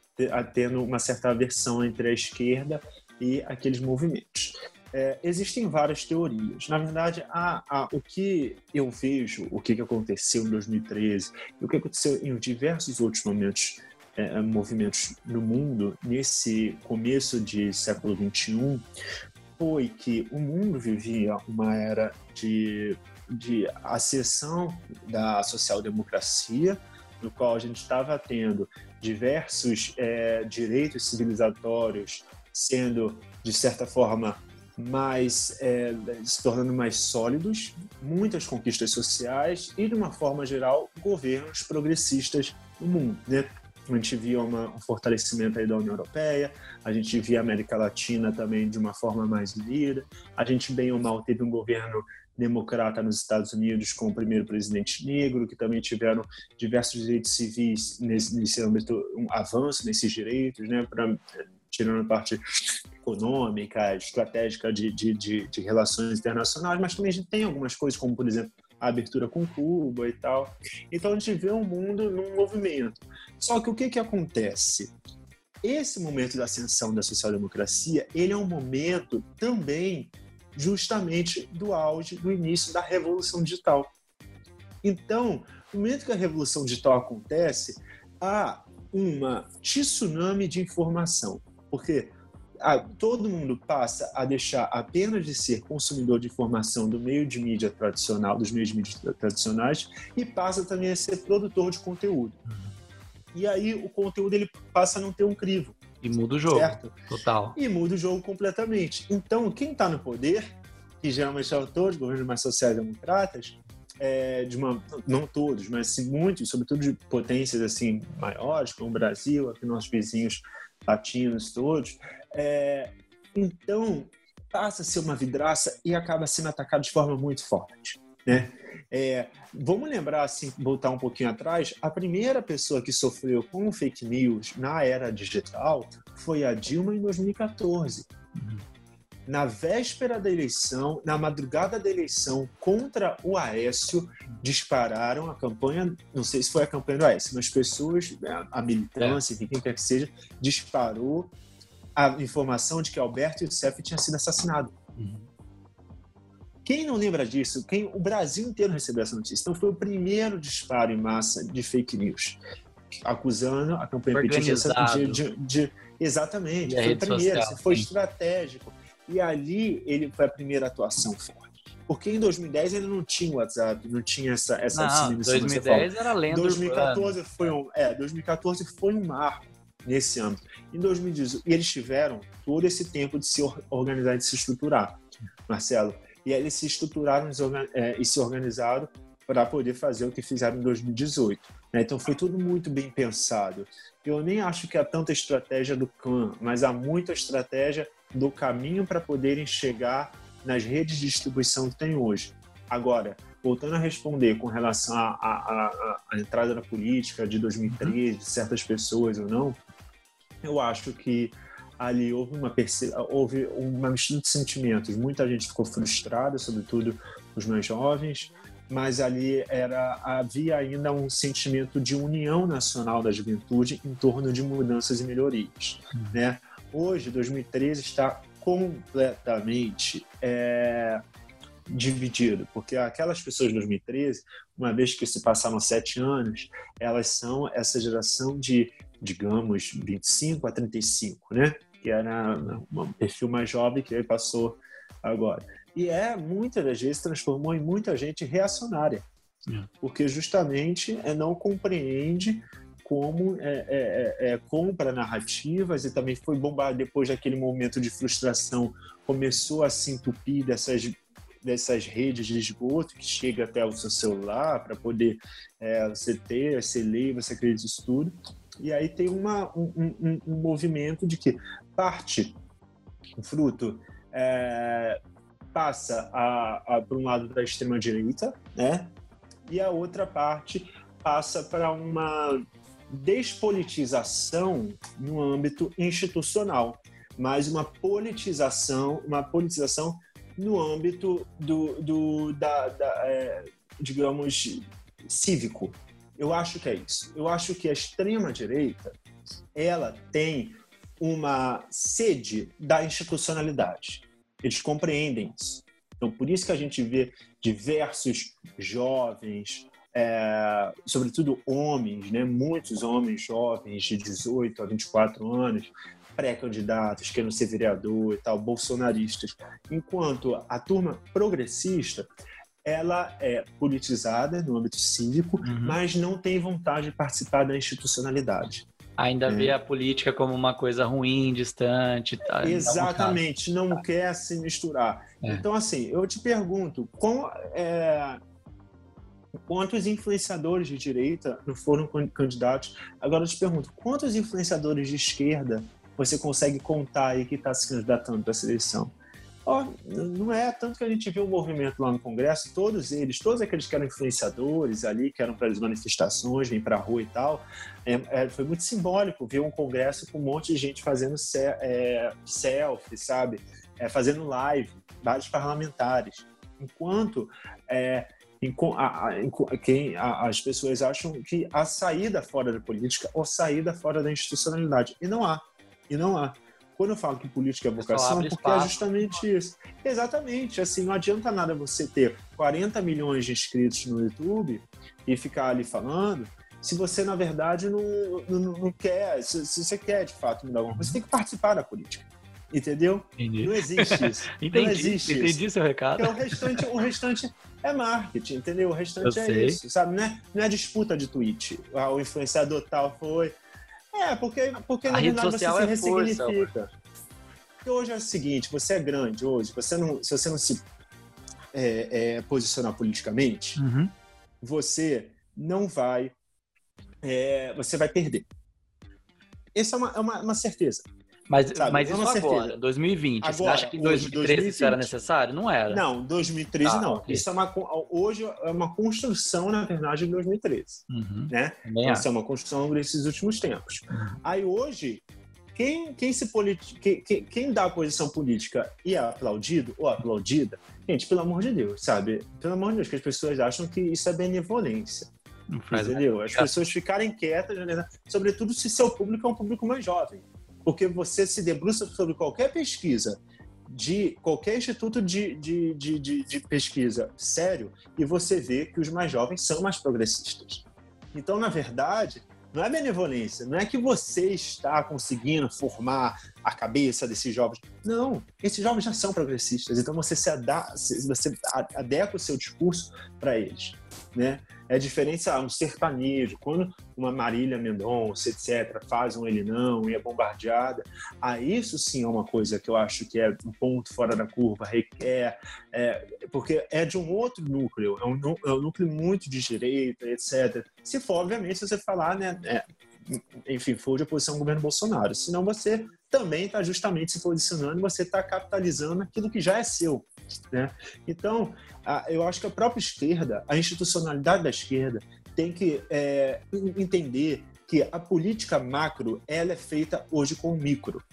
tendo uma certa aversão entre a esquerda e aqueles movimentos. É, existem várias teorias. Na verdade, há, há, o que eu vejo, o que aconteceu em 2013, e o que aconteceu em diversos outros momentos, é, movimentos no mundo, nesse começo de século XXI, foi que o mundo vivia uma era de de acessão da social-democracia, no qual a gente estava tendo diversos é, direitos civilizatórios sendo, de certa forma, mais é, se tornando mais sólidos, muitas conquistas sociais e, de uma forma geral, governos progressistas no mundo. Né? A gente via uma, um fortalecimento aí da União Europeia, a gente via a América Latina também de uma forma mais unida, a gente, bem ou mal, teve um governo democrata nos Estados Unidos com o primeiro presidente negro, que também tiveram diversos direitos civis nesse, nesse âmbito, um avanço nesses direitos, né, tirando a parte econômica, estratégica de, de, de, de, relações internacionais, mas também a gente tem algumas coisas, como, por exemplo, a abertura com Cuba e tal. Então, a gente vê o um mundo num movimento. Só que o que, que acontece? Esse momento da ascensão da social-democracia, ele é um momento também justamente do auge, do início da revolução digital. Então, no momento que a revolução digital acontece, há uma tsunami de informação, porque ah, todo mundo passa a deixar apenas de ser consumidor de informação do meio de mídia tradicional, dos meios de mídia tradicionais, e passa também a ser produtor de conteúdo. E aí o conteúdo ele passa a não ter um crivo. E muda o jogo. Certo? Total. E muda o jogo completamente. Então, quem está no poder, que geralmente são todos governos mais sociais-democratas, é, de uma, não todos, mas muitos, sobretudo de potências assim maiores, como o Brasil, aqui nossos vizinhos latinos todos, é, então passa a ser uma vidraça e acaba sendo atacado de forma muito forte, né? É, vamos lembrar, assim, voltar um pouquinho atrás, a primeira pessoa que sofreu com fake news na era digital foi a Dilma em 2014. Na véspera da eleição, na madrugada da eleição, contra o Aécio, dispararam a campanha, não sei se foi a campanha do Aécio, mas pessoas, né, a militância, é. quem quer que seja, disparou a informação de que Alberto Youssef tinha sido assassinado. Uhum. Quem não lembra disso? Quem o Brasil inteiro recebeu essa notícia. Então foi o primeiro disparo em massa de fake news, acusando a campanha petista de, de, de, exatamente. foi o primeiro, social, foi estratégico. E ali ele foi a primeira atuação forte. Porque em 2010 ele não tinha WhatsApp, não tinha essa essa não, 2010 era lenda 2014 foi um, é, 2014 foi um marco nesse âmbito. Em 2018, e eles tiveram todo esse tempo de se organizar, de se estruturar, Marcelo. E aí eles se estruturaram é, e se organizaram para poder fazer o que fizeram em 2018. Né? Então foi tudo muito bem pensado. Eu nem acho que há tanta estratégia do CAN, mas há muita estratégia do caminho para poderem chegar nas redes de distribuição que tem hoje. Agora, voltando a responder com relação à entrada na política de 2013, de certas pessoas ou não, eu acho que ali houve uma, houve uma mistura de sentimentos. Muita gente ficou frustrada, sobretudo os mais jovens, mas ali era havia ainda um sentimento de união nacional da juventude em torno de mudanças e melhorias, uhum. né? Hoje, 2013 está completamente é, dividido, porque aquelas pessoas de 2013, uma vez que se passaram sete anos, elas são essa geração de digamos, 25 a 35, né? Que era um perfil mais jovem que passou agora. E é, muitas das vezes, transformou em muita gente reacionária, é. porque justamente é, não compreende como é, é, é, é, compra narrativas e também foi bombado depois daquele momento de frustração, começou a se entupir dessas dessas redes de esgoto que chega até o seu celular para poder é, você ter, você ler, você acredita isso tudo. E aí tem uma, um, um, um movimento de que parte, o fruto, passa para um lado da extrema-direita, né? e a outra parte passa para uma despolitização no âmbito institucional, mas uma politização, uma politização no âmbito do, do da, da é, digamos, cívico, eu acho que é isso. Eu acho que a extrema direita ela tem uma sede da institucionalidade. Eles compreendem isso. Então, por isso que a gente vê diversos jovens, é, sobretudo homens, né? muitos homens jovens de 18 a 24 anos, pré-candidatos, querendo ser vereador e tal, bolsonaristas. Enquanto a turma progressista ela é politizada no âmbito cívico, uhum. mas não tem vontade de participar da institucionalidade. Ainda vê a política como uma coisa ruim, distante. Tá, Exatamente, não quer se misturar. É. Então, assim, eu te pergunto, com, é, quantos influenciadores de direita não foram candidatos? Agora eu te pergunto, quantos influenciadores de esquerda você consegue contar aí que está se candidatando para essa eleição? Oh, não é tanto que a gente viu o movimento lá no Congresso, todos eles, todos aqueles que eram influenciadores ali, que eram para as manifestações, vêm para a rua e tal, é, é, foi muito simbólico ver um Congresso com um monte de gente fazendo se, é, selfie, sabe? É, fazendo live, vários parlamentares. Enquanto é, a, a, quem, a, as pessoas acham que há saída fora da política ou saída fora da institucionalidade. E não há. E não há. Quando eu falo que política é vocação, é porque é justamente isso. Exatamente. Assim, não adianta nada você ter 40 milhões de inscritos no YouTube e ficar ali falando se você, na verdade, não, não, não quer, se, se, você quer, de fato, mudar alguma coisa, você tem que participar da política. Entendeu? Entendi. Não existe isso. entendi, não existe entendi isso. seu recado. Porque o restante, o restante é marketing, entendeu? O restante eu é sei. isso, sabe? Não é, não é disputa de tweet. Ah, o influenciador tal foi, é, porque, porque na verdade você se é ressignifica. Força, porque hoje é o seguinte, você é grande hoje, você não, se você não se é, é, posicionar politicamente, uhum. você não vai, é, você vai perder. Essa é uma, é uma, uma certeza. Mas, mas é isso agora, certeza. 2020. Agora, você acha que em 2013 2020, isso era necessário? Não era. Não, 2013 ah, não. Okay. Isso é uma, hoje é uma construção, na verdade, de 2013. Uhum. Né? Então, isso é uma construção desses últimos tempos. Uhum. Aí hoje, quem, quem, se politi... quem, quem, quem dá a posição política e é aplaudido ou aplaudida, gente, pelo amor de Deus, sabe? Pelo amor de Deus, que as pessoas acham que isso é benevolência. Entendeu? As pessoas ficarem quietas, né? sobretudo se seu público é um público mais jovem porque você se debruça sobre qualquer pesquisa de qualquer instituto de, de, de, de, de pesquisa sério e você vê que os mais jovens são mais progressistas. Então, na verdade, não é benevolência, não é que você está conseguindo formar a cabeça desses jovens. Não, esses jovens já são progressistas, então você se adapta, você adequa o seu discurso para eles, né? É a diferença, um sertanejo, quando uma Marília Mendonça, etc., faz um ele não e é bombardeada, a isso sim é uma coisa que eu acho que é um ponto fora da curva, requer, é, porque é de um outro núcleo, é um, é um, núcleo muito de direita, etc. Se for, obviamente, se você falar, né, é, enfim, for de oposição ao governo Bolsonaro, senão você também está justamente se posicionando, você está capitalizando aquilo que já é seu. Né? Então, eu acho que a própria esquerda, a institucionalidade da esquerda, tem que é, entender que a política macro ela é feita hoje com o micro.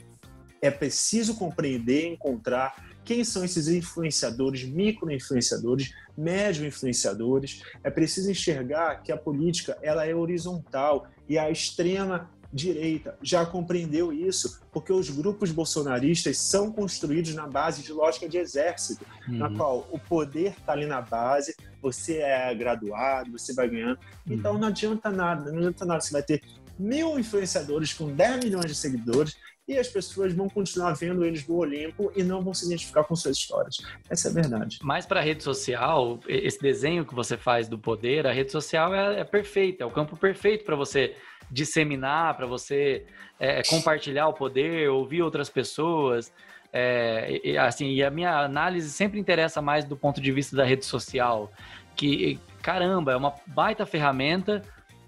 É preciso compreender e encontrar quem são esses influenciadores, micro-influenciadores, médio-influenciadores. É preciso enxergar que a política ela é horizontal e a extrema direita já compreendeu isso, porque os grupos bolsonaristas são construídos na base de lógica de exército, uhum. na qual o poder está ali na base, você é graduado, você vai ganhando. Uhum. Então não adianta nada, não adianta nada. Você vai ter mil influenciadores com 10 milhões de seguidores e as pessoas vão continuar vendo eles do Olimpo e não vão se identificar com suas histórias. Essa é a verdade. Mas para a rede social, esse desenho que você faz do poder, a rede social é, é perfeita, é o campo perfeito para você disseminar, para você é, compartilhar o poder, ouvir outras pessoas. É, e, assim, e a minha análise sempre interessa mais do ponto de vista da rede social, que caramba, é uma baita ferramenta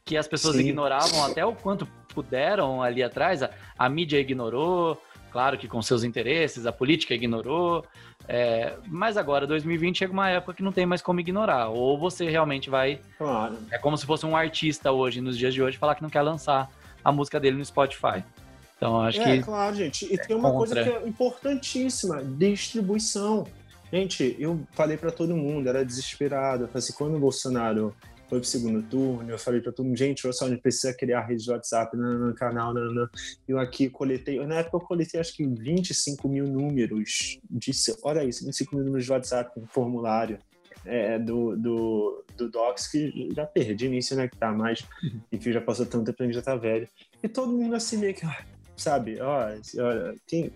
que as pessoas Sim. ignoravam até o quanto puderam ali atrás. A, a mídia ignorou, claro que com seus interesses, a política ignorou, é, mas agora, 2020 chega uma época que não tem mais como ignorar. Ou você realmente vai. Claro. É como se fosse um artista hoje, nos dias de hoje, falar que não quer lançar a música dele no Spotify. Então, acho é, que. É, claro, gente. E é tem uma contra... coisa que é importantíssima: distribuição. Gente, eu falei para todo mundo, era desesperado. Eu falei assim, quando o Bolsonaro foi pro segundo turno, eu falei para todo mundo, gente, olha só, a gente precisa criar rede de WhatsApp no, canal, no. eu aqui coletei, na época eu coletei acho que 25 mil números, de, olha isso, 25 mil números de WhatsApp com formulário é, do, do, do Docs, que já perdi nisso, né, que tá mais, uhum. enfim, já passou tanto tempo que já tá velho, e todo mundo assim meio que, sabe, ó, olha, quem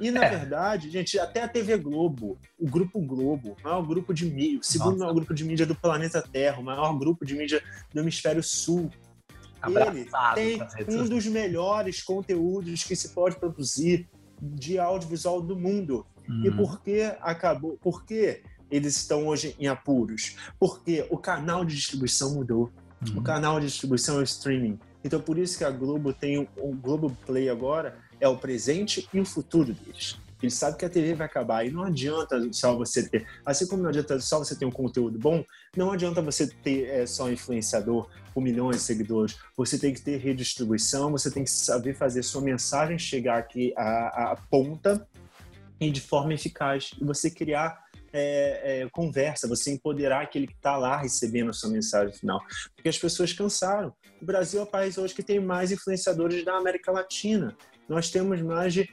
E, na é. verdade, gente, até a TV Globo, o Grupo Globo, o maior grupo de mídia, o segundo Nossa. maior grupo de mídia do planeta Terra, o maior grupo de mídia do Hemisfério Sul, ele tem um dos melhores conteúdos que se pode produzir de audiovisual do mundo. Hum. E por que acabou? Por que eles estão hoje em apuros? Porque o canal de distribuição mudou. Hum. O canal de distribuição é o streaming. Então por isso que a Globo tem o Globo Play agora é o presente e o futuro deles. Ele sabe que a TV vai acabar e não adianta só você ter, assim como não adianta só você ter um conteúdo bom, não adianta você ter é, só um influenciador com milhões de seguidores. Você tem que ter redistribuição, você tem que saber fazer sua mensagem chegar aqui à, à ponta e de forma eficaz. E você criar é, é, conversa, você empoderar aquele que está lá recebendo a sua mensagem final. Porque as pessoas cansaram. O Brasil é o país hoje que tem mais influenciadores da América Latina. Nós temos mais de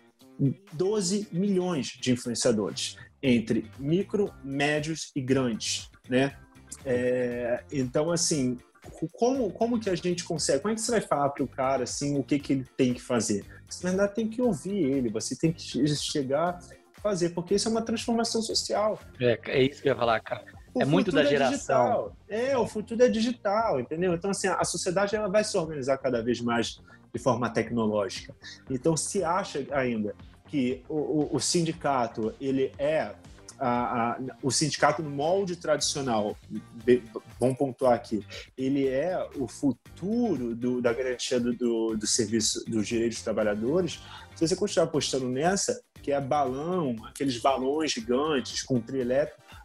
12 milhões de influenciadores, entre micro, médios e grandes, né? É, então, assim, como, como que a gente consegue? Como é que você vai falar para o cara, assim, o que, que ele tem que fazer? Você, na verdade, tem que ouvir ele, você tem que chegar fazer, porque isso é uma transformação social. É, é isso que eu ia falar, cara. O é muito da é geração. É, é, o futuro é digital, entendeu? Então, assim, a sociedade ela vai se organizar cada vez mais de forma tecnológica. Então, se acha ainda que o, o, o sindicato ele é a, a, o sindicato no molde tradicional, bom pontuar aqui, ele é o futuro do, da garantia do, do, do, serviço dos direitos dos trabalhadores. Se você continuar apostando nessa, que é balão, aqueles balões gigantes com trio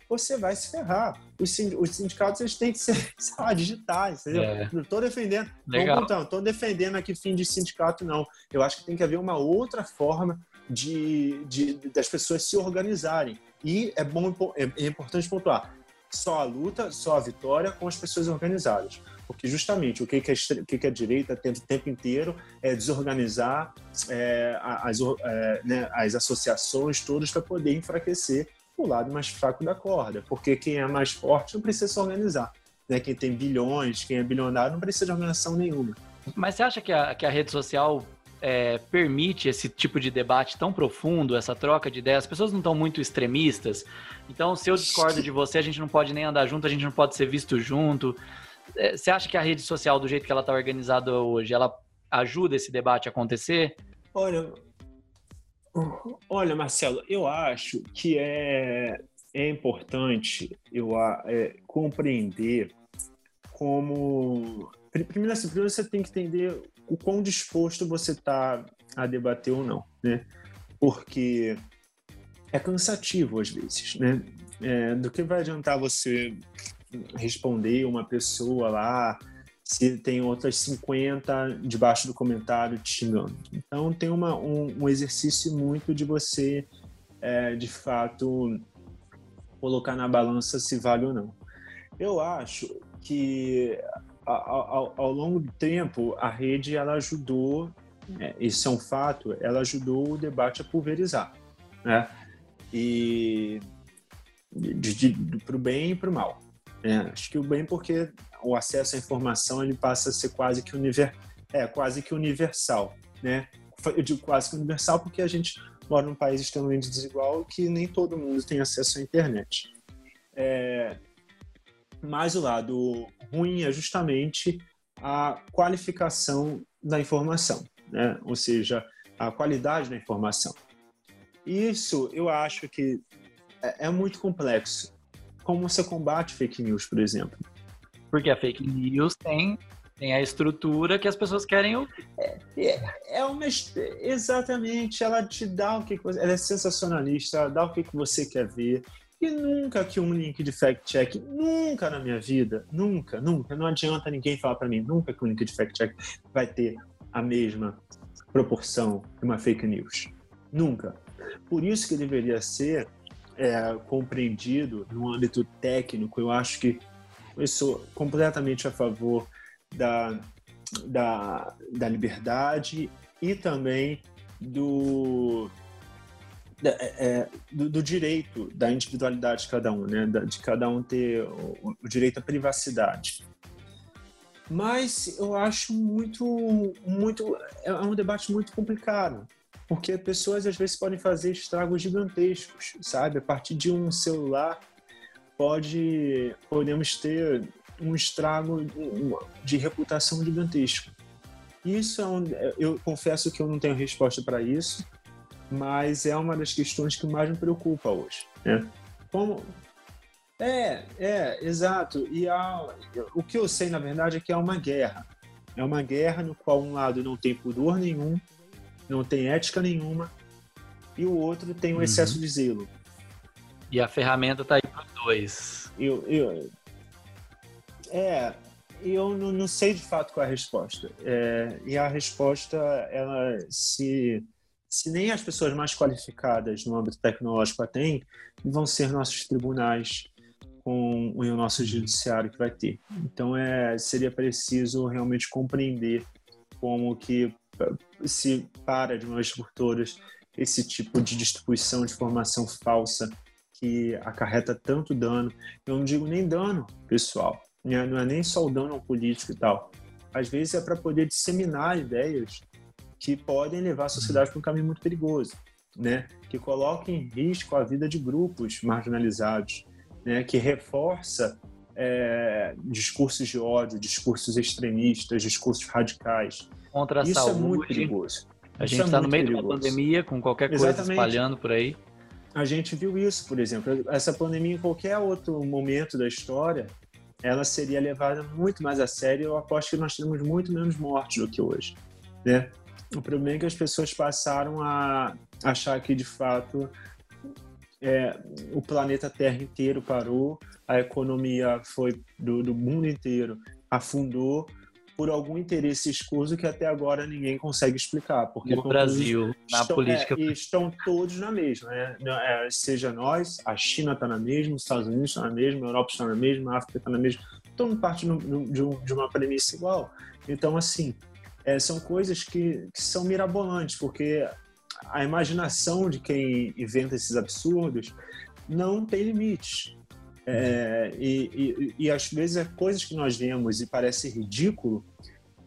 você vai se ferrar. Os, sindicatos eles têm que ser lá, digitais, entendeu? É. Não estou defendendo, Legal. não estou defendendo aqui fim de sindicato, não. Eu acho que tem que haver uma outra forma de, de, das pessoas se organizarem. E é, bom, é, é importante pontuar, só a luta, só a vitória com as pessoas organizadas. Porque justamente o que, que, a, o que, que a direita tenta o tempo inteiro é desorganizar é, as, é, né, as associações todas para poder enfraquecer o lado mais fraco da corda. Porque quem é mais forte não precisa se organizar. Né? Quem tem bilhões, quem é bilionário, não precisa de organização nenhuma. Mas você acha que a, que a rede social é, permite esse tipo de debate tão profundo, essa troca de ideias. As pessoas não estão muito extremistas. Então, se eu discordo de você, a gente não pode nem andar junto, a gente não pode ser visto junto. É, você acha que a rede social, do jeito que ela está organizada hoje, ela ajuda esse debate a acontecer? Olha, olha, Marcelo, eu acho que é, é importante eu é, compreender como primeiro, assim, primeiro você tem que entender o quão disposto você está a debater ou não, né? Porque é cansativo às vezes, né? É, do que vai adiantar você responder uma pessoa lá se tem outras 50 debaixo do comentário te xingando. Então tem uma, um, um exercício muito de você, é, de fato, colocar na balança se vale ou não. Eu acho que ao, ao, longo do tempo, a rede ela ajudou, é, isso é um fato, ela ajudou o debate a pulverizar, né? E para o bem e para o mal. Né? Acho que o bem porque o acesso à informação ele passa a ser quase que, univer, é, quase que universal, né? Eu digo quase que universal porque a gente mora num país extremamente desigual que nem todo mundo tem acesso à internet. É, mas o lado ruim é justamente a qualificação da informação, né? ou seja, a qualidade da informação. Isso eu acho que é, é muito complexo. Como você combate fake news, por exemplo? Porque a fake news tem, tem a estrutura que as pessoas querem ouvir. É, é, é uma. Exatamente, ela te dá o que você. Ela é sensacionalista, ela dá o que você quer ver. E nunca que um link de fact-check, nunca na minha vida, nunca, nunca, não adianta ninguém falar para mim, nunca que um link de fact-check vai ter a mesma proporção de uma fake news. Nunca. Por isso que deveria ser é, compreendido no âmbito técnico. Eu acho que eu sou completamente a favor da, da, da liberdade e também do é, é, do, do, direito da individualidade de cada um, né? de cada um ter o, o, direito à privacidade. Mas eu acho muito, muito, é um debate muito complicado, porque pessoas às vezes podem fazer estragos gigantescos, sabe? A partir de um celular pode podemos ter um estrago de reputação gigantesco. Isso é um, eu confesso que eu não tenho resposta para isso, mas é uma das questões que mais me preocupa hoje. Né? Como é, é, exato. E a, o que eu sei, na verdade, é que é uma guerra. É uma guerra no qual um lado não tem pudor nenhum, não tem ética nenhuma, e o outro tem um uhum. excesso de zelo. E a ferramenta está aí para dois. Eu, eu, é, eu não, sei de fato qual é a resposta. É, e a resposta, ela se se nem as pessoas mais qualificadas no âmbito tecnológico a têm, vão ser nossos tribunais com o nosso judiciário que vai ter. Então é seria preciso realmente compreender como que se para de uma vez por todas esse tipo de distribuição de informação falsa que acarreta tanto dano. Eu não digo nem dano pessoal, né? não é nem só o dano ao político e tal. Às vezes é para poder disseminar ideias que podem levar a sociedade para um caminho muito perigoso, né? Que coloca em risco a vida de grupos marginalizados, né? Que reforça é, discursos de ódio, discursos extremistas, discursos radicais. Contra a Isso saúde. é muito perigoso. A gente está é no meio perigoso. de uma pandemia, com qualquer coisa Exatamente. espalhando por aí. A gente viu isso, por exemplo. Essa pandemia, em qualquer outro momento da história, ela seria levada muito mais a sério. Eu aposto que nós temos muito menos mortes do que hoje. Né? O problema é que as pessoas passaram a achar que, de fato, é, o planeta Terra inteiro parou, a economia foi do, do mundo inteiro afundou por algum interesse escuso que até agora ninguém consegue explicar. Porque no Brasil, na estão, política. É, estão todos na mesma, né? É, seja nós, a China está na mesma, os Estados Unidos estão na mesma, a Europa está na mesma, a África está na mesma. Todo mundo parte no, no, de, um, de uma premissa igual. Então, assim, é, são coisas que, que são mirabolantes, porque a imaginação de quem inventa esses absurdos não tem limites. É, e, e, e, às vezes as coisas que nós vemos e parece ridículo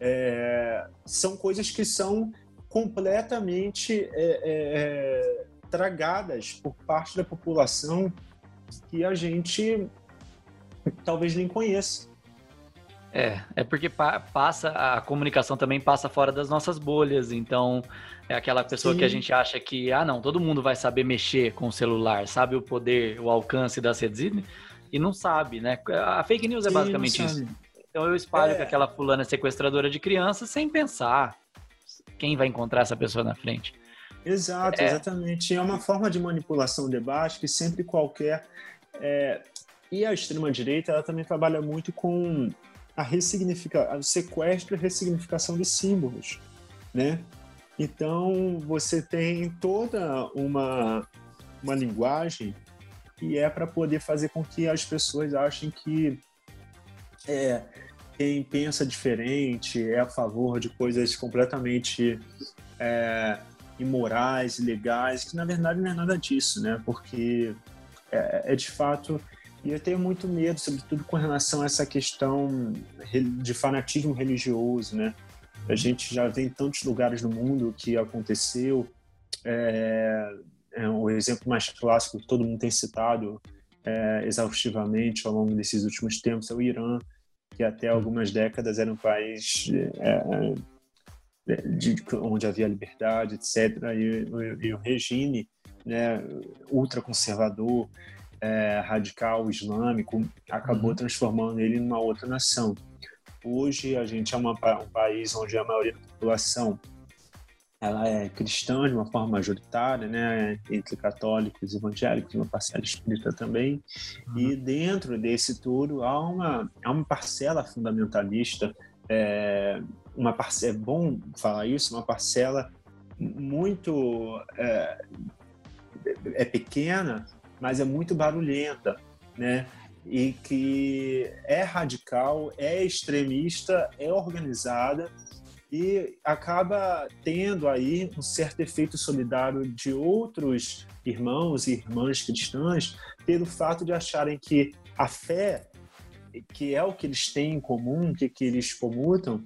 é, são coisas que são completamente é, é, é tragadas por parte da população que a gente talvez nem conheça. É, é porque pa passa, a comunicação também passa fora das nossas bolhas, então é aquela pessoa Sim. que a gente acha que, ah não, todo mundo vai saber mexer com o celular, sabe o poder, o alcance das redes e não sabe, né? A fake news é basicamente isso. Então eu espalho é... que aquela fulana é sequestradora de crianças sem pensar quem vai encontrar essa pessoa na frente. Exato, é... exatamente. É uma forma de manipulação do debate que sempre qualquer... É... E a extrema-direita, ela também trabalha muito com a ressignificar, o sequestro e ressignificação de símbolos, né? Então você tem toda uma uma linguagem que é para poder fazer com que as pessoas achem que é, quem pensa diferente é a favor de coisas completamente é, imorais, ilegais, que na verdade não é nada disso, né? Porque é, é de fato e eu tenho muito medo, sobretudo com relação a essa questão de fanatismo religioso, né? A gente já vê em tantos lugares no mundo que aconteceu. É, é o exemplo mais clássico que todo mundo tem citado é, exaustivamente ao longo desses últimos tempos é o Irã, que até algumas décadas era um país é, é de, onde havia liberdade, etc. E, e o regime né, ultraconservador é, radical islâmico acabou uhum. transformando ele numa outra nação. Hoje a gente é uma, um país onde a maioria da população ela é cristã de uma forma majoritária, né, entre católicos, evangélicos, uma parcela espírita também. Uhum. E dentro desse tudo há uma há uma parcela fundamentalista, é, uma parcela, é bom falar isso, uma parcela muito é, é pequena, mas é muito barulhenta, né? E que é radical, é extremista, é organizada e acaba tendo aí um certo efeito solidário de outros irmãos e irmãs cristãs pelo fato de acharem que a fé, que é o que eles têm em comum, que, que eles comutam,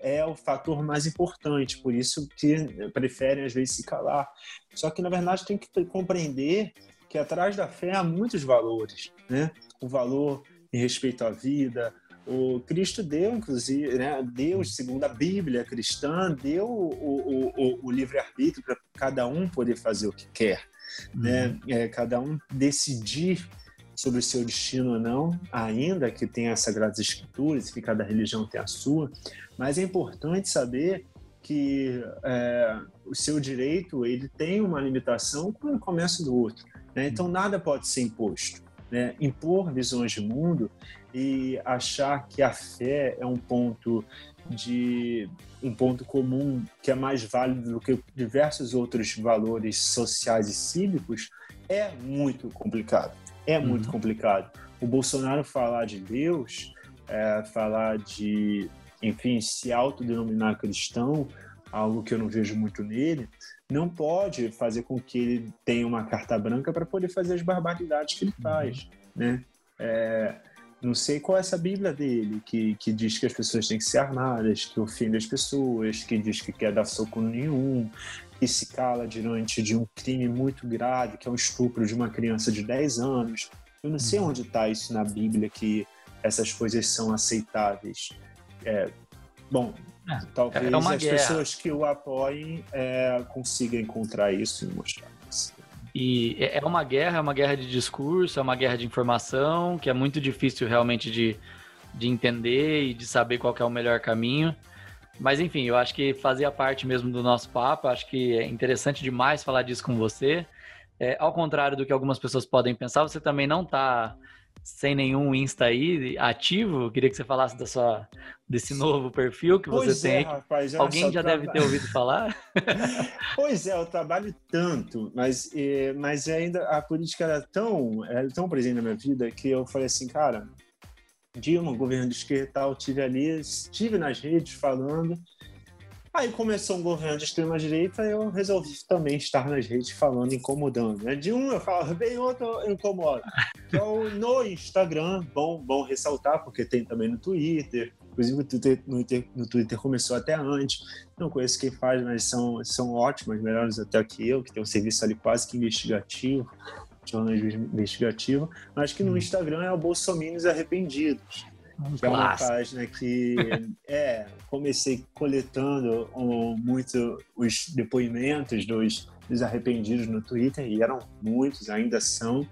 é o fator mais importante, por isso que preferem às vezes se calar. Só que na verdade tem que compreender que atrás da fé há muitos valores, né? O valor em respeito à vida, o Cristo deu, inclusive, né, Deus, segundo a Bíblia cristã, deu o, o, o, livre-arbítrio para cada um poder fazer o que quer. Né? Uhum. É, cada um decidir sobre o seu destino ou não, ainda que tenha as Sagradas Escrituras, que cada religião tem a sua, mas é importante saber que é, o seu direito ele tem uma limitação com o começo do outro. Né? Então nada pode ser imposto. Né? Impor visões de mundo e achar que a fé é um ponto de um ponto comum que é mais válido do que diversos outros valores sociais e cívicos é muito complicado. É muito uhum. complicado. O Bolsonaro falar de Deus, é, falar de, enfim, se autodenominar cristão, algo que eu não vejo muito nele, não pode fazer com que ele tenha uma carta branca para poder fazer as barbaridades que ele uhum. faz, né? É, não sei qual é essa Bíblia dele, que, que diz que as pessoas têm que ser armadas, que ofende as pessoas, que diz que quer dar soco nenhum, que se cala diante de um crime muito grave, que é o um estupro de uma criança de 10 anos. Eu não sei uhum. onde está isso na Bíblia, que essas coisas são aceitáveis. É, bom, é, talvez é as guerra. pessoas que o apoiem é, consigam encontrar isso e mostrar. E é, é uma guerra, é uma guerra de discurso, é uma guerra de informação, que é muito difícil realmente de, de entender e de saber qual é o melhor caminho. Mas enfim, eu acho que fazia parte mesmo do nosso papo, acho que é interessante demais falar disso com você. É, ao contrário do que algumas pessoas podem pensar, você também não está sem nenhum Insta aí ativo. Queria que você falasse da sua, desse novo perfil que pois você é, tem. Rapaz, Alguém já deve ter ouvido falar? pois é, eu trabalho tanto, mas, é, mas ainda a política era tão, era tão presente na minha vida que eu falei assim, cara, Dilma, governo de esquerda tal, tive ali, estive nas redes falando. Aí começou um governo de extrema-direita eu resolvi também estar nas redes falando, incomodando. Né? De um eu falo bem, outro eu incomodo. Então, no Instagram, bom, bom ressaltar, porque tem também no Twitter. Inclusive, o Twitter, no, Twitter, no Twitter começou até antes. Não conheço quem faz, mas são, são ótimas, melhores até que eu, que tem um serviço ali quase que investigativo jornalismo investigativo, mas que no hum. Instagram é o Bolsominions Arrependidos. É uma página que é, comecei coletando um, muito os depoimentos dos, dos arrependidos no Twitter, e eram muitos, ainda são.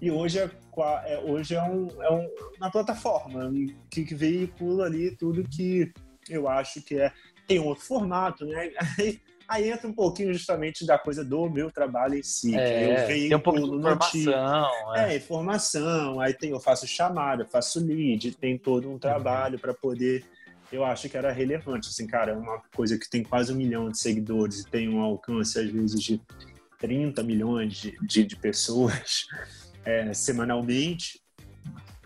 E hoje é, é hoje é, um, é um, uma plataforma que, que veicula ali tudo que eu acho que é. Tem um outro formato, né? Aí entra um pouquinho justamente da coisa do meu trabalho em si. É, eu tem um pouco de informação. É. é. informação. Aí tem, eu faço chamada, faço lead, tem todo um trabalho para poder. Eu acho que era relevante. Assim, cara, uma coisa que tem quase um milhão de seguidores e tem um alcance, às vezes, de 30 milhões de, de, de pessoas é, semanalmente.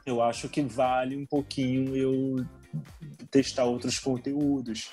Eu acho que vale um pouquinho eu testar outros conteúdos.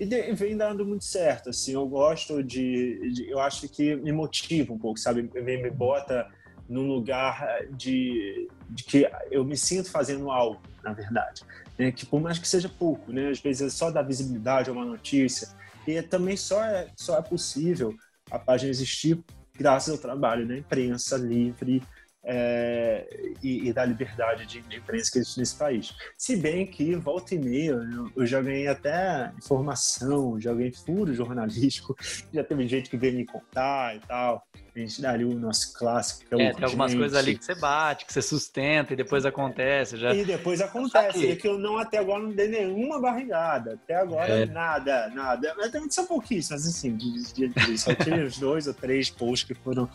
E vem dando muito certo, assim, eu gosto de, de, eu acho que me motiva um pouco, sabe, me, me bota num lugar de, de que eu me sinto fazendo algo, na verdade, né? que por mais que seja pouco, né, às vezes é só dar visibilidade a uma notícia, e também só é, só é possível a página existir graças ao trabalho da imprensa livre, é, e, e, da liberdade de, de, imprensa que existe nesse país. Se bem que, volta e meia, eu, eu já ganhei até informação, já ganhei furo jornalístico, já teve gente que veio me contar e tal. A gente daria o nosso clássico. Que é, é tem algumas coisas ali que você bate, que você sustenta e depois acontece. Já... E depois acontece. É que eu não, até agora, não dei nenhuma barrigada. Até agora, é. nada, nada. Mas também são pouquíssimos, assim, de, de, de, só tive os dois ou três posts que foram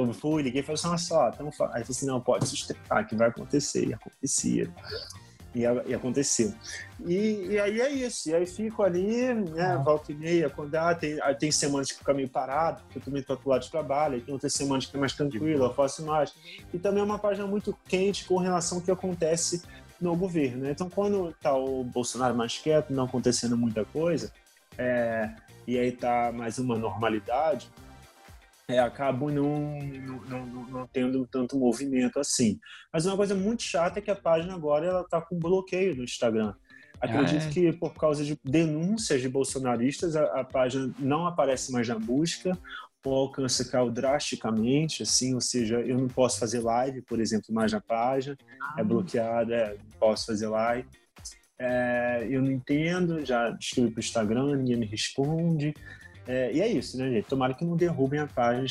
eu fui, liguei e falei assim, olha só, então, aí falei assim, não, pode sustentar que vai acontecer, e acontecia. E, e aconteceu. E, e, aí é isso, e aí fico ali, né, volta e meia, quando ah, tem, tem semanas que fica meio parado, porque eu também tô do lado de trabalho, e tem outras semanas que é mais tranquilo, eu faço mais. E também é uma página muito quente com relação ao que acontece no governo. Né? Então, quando tá o Bolsonaro mais quieto, não acontecendo muita coisa, é, e aí tá mais uma normalidade, é, acabam não, não, não, não, tendo tanto movimento assim. Mas uma coisa muito chata é que a página agora ela está com bloqueio no Instagram. Acredito ah, é. que por causa de denúncias de bolsonaristas, a, a, página não aparece mais na busca, o alcance caiu drasticamente, assim, ou seja, eu não posso fazer live, por exemplo, mais na página, é ah. é bloqueada, é, não posso fazer live. É, eu não entendo, já escrevi para o Instagram, ninguém me responde. É, e é isso, né, gente? Tomara que não derrubem a página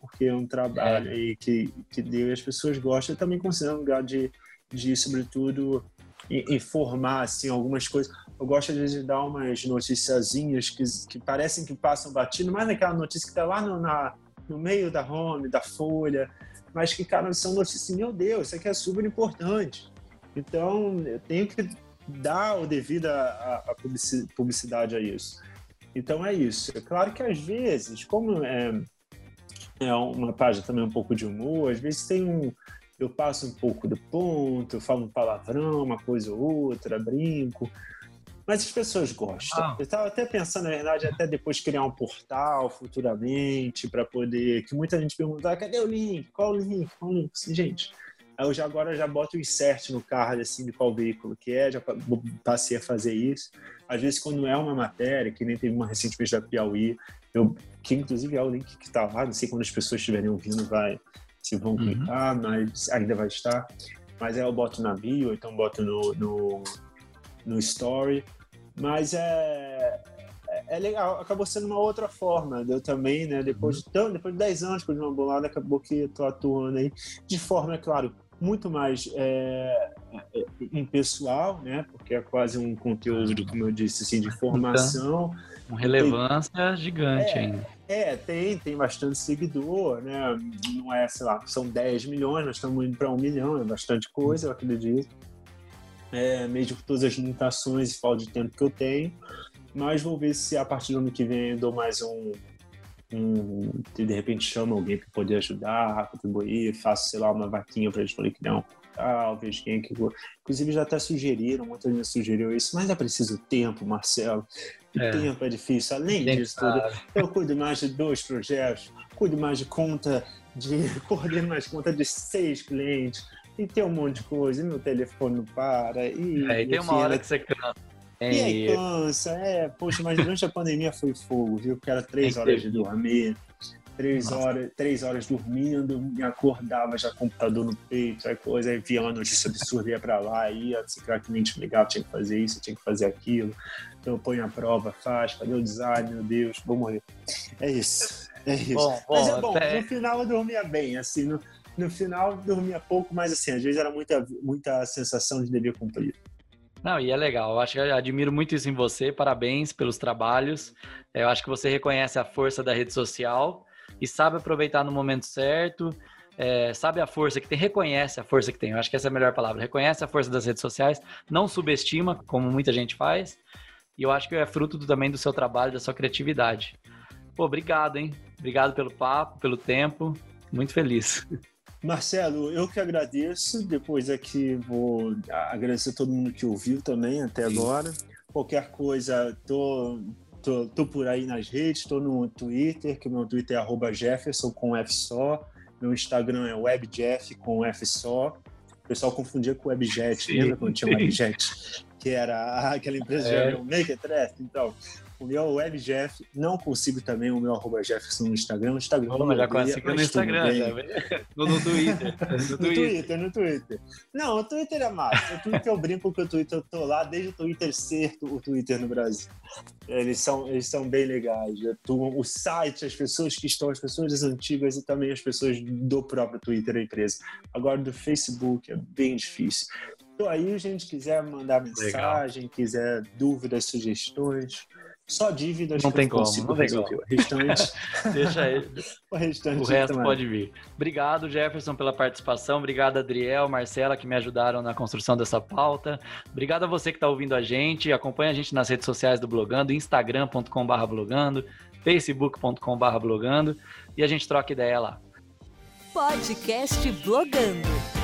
porque é um trabalho é. que, que deu e as pessoas gostam. Eu também considero um lugar de, de sobretudo, informar assim, algumas coisas. Eu gosto, às vezes, de dar umas noticiazinhas que, que parecem que passam batido, mas naquela notícia que está lá no, na, no meio da home, da folha, mas que, cara, são notícias, meu Deus, isso aqui é super importante. Então, eu tenho que dar o devido a, a publicidade a isso. Então é isso. É claro que às vezes, como é, é uma página também um pouco de humor, às vezes tem um, eu passo um pouco do ponto, eu falo um palavrão, uma coisa ou outra, brinco. Mas as pessoas gostam. Ah. Eu estava até pensando, na verdade, até depois criar um portal futuramente para poder. Que muita gente pergunta: ah, cadê o link? Qual o link? Qual o link? Assim, gente, eu já agora já boto o insert no card assim de qual veículo que é, já passei a fazer isso. Às vezes quando é uma matéria, que nem teve uma recentemente da Piauí, eu que inclusive é o link que está lá, não sei quando as pessoas estiverem ouvindo vai se vão uhum. clicar, mas ainda vai estar. Mas aí eu boto na bio, então boto no, no, no story. Mas é, é, é legal, acabou sendo uma outra forma. Eu também, né? Depois de, tão, depois de 10 anos com uma bolada, acabou que eu tô atuando aí de forma, é claro, muito mais é, é, impessoal, né? Porque é quase um conteúdo, como eu disse, assim, de formação. Com relevância tem, gigante é, ainda. É, tem, tem bastante seguidor, né? Não é, sei lá, são 10 milhões, nós estamos indo para um milhão, é bastante coisa, eu acredito. É, mesmo com todas as limitações e falta de tempo que eu tenho. Mas vou ver se a partir do ano que vem eu dou mais um, um, de repente chama alguém para poder ajudar, contribuir, faço, sei lá, uma vaquinha para eles poderem criar um portal, vejo quem que... Inclusive já até sugeriram, muita gente sugeriu isso, mas é preciso tempo, Marcelo. O é. tempo é difícil. Além Tem disso tudo, eu cuido mais de dois projetos, cuido mais de conta, de coordeno mais conta de seis clientes, e tem um monte de coisa, e meu telefone não para. E, é, e tem uma hora que você cansa. E aí cansa, é, poxa, mas durante a pandemia foi fogo, viu? Porque era três horas de dormir, três horas, três horas dormindo, me acordava já computador no peito, aí coisa, aí via uma notícia absurda, ia pra lá, ia, se criar cliente legal, tinha que fazer isso, tinha que fazer aquilo. Então põe a prova, faz, cadê o design, meu Deus, vou morrer. É isso, é isso. Bom, bom, mas é bom, até... no final eu dormia bem, assim, no, no final dormia pouco, mas assim, às vezes era muita, muita sensação de dever cumprir. Não, e é legal. Eu acho que eu admiro muito isso em você. Parabéns pelos trabalhos. Eu acho que você reconhece a força da rede social e sabe aproveitar no momento certo. É, sabe a força que tem, reconhece a força que tem. Eu acho que essa é a melhor palavra. Reconhece a força das redes sociais, não subestima, como muita gente faz. E eu acho que é fruto também do seu trabalho, da sua criatividade. Pô, obrigado, hein? Obrigado pelo papo, pelo tempo. Muito feliz. Marcelo, eu que agradeço. Depois aqui vou agradecer a todo mundo que ouviu também até Sim. agora. Qualquer coisa, tô, tô, tô por aí nas redes, tô no Twitter, que o meu Twitter é Jefferson com F só. Meu Instagram é WebJeff com F só. O pessoal confundia com WebJet, lembra quando tinha WebJet? Que era aquela empresa é. de Make It Então, o meu é o WebJeff. Não consigo também o meu arroba Jefferson no Instagram. No Instagram. Não, já consigo no Instagram, já. No, no Twitter. No, Twitter. no Twitter, Não, o Twitter é massa. O Twitter eu brinco que o Twitter eu tô lá desde o Twitter ser o Twitter no Brasil. Eles são, eles são bem legais. O site, as pessoas que estão, as pessoas antigas e também as pessoas do próprio Twitter da empresa. Agora do Facebook é bem difícil. Então aí, a gente quiser mandar mensagem, Legal. quiser dúvidas, sugestões, só dívidas não tem como, não tem como. O restante. Deixa ele. o restante. O resto também. pode vir. Obrigado, Jefferson, pela participação. Obrigado, Adriel, Marcela, que me ajudaram na construção dessa pauta. Obrigado a você que está ouvindo a gente. Acompanhe a gente nas redes sociais do Blogando, instagram.com.br blogando, facebook.com.br blogando e a gente troca ideia lá. Podcast Blogando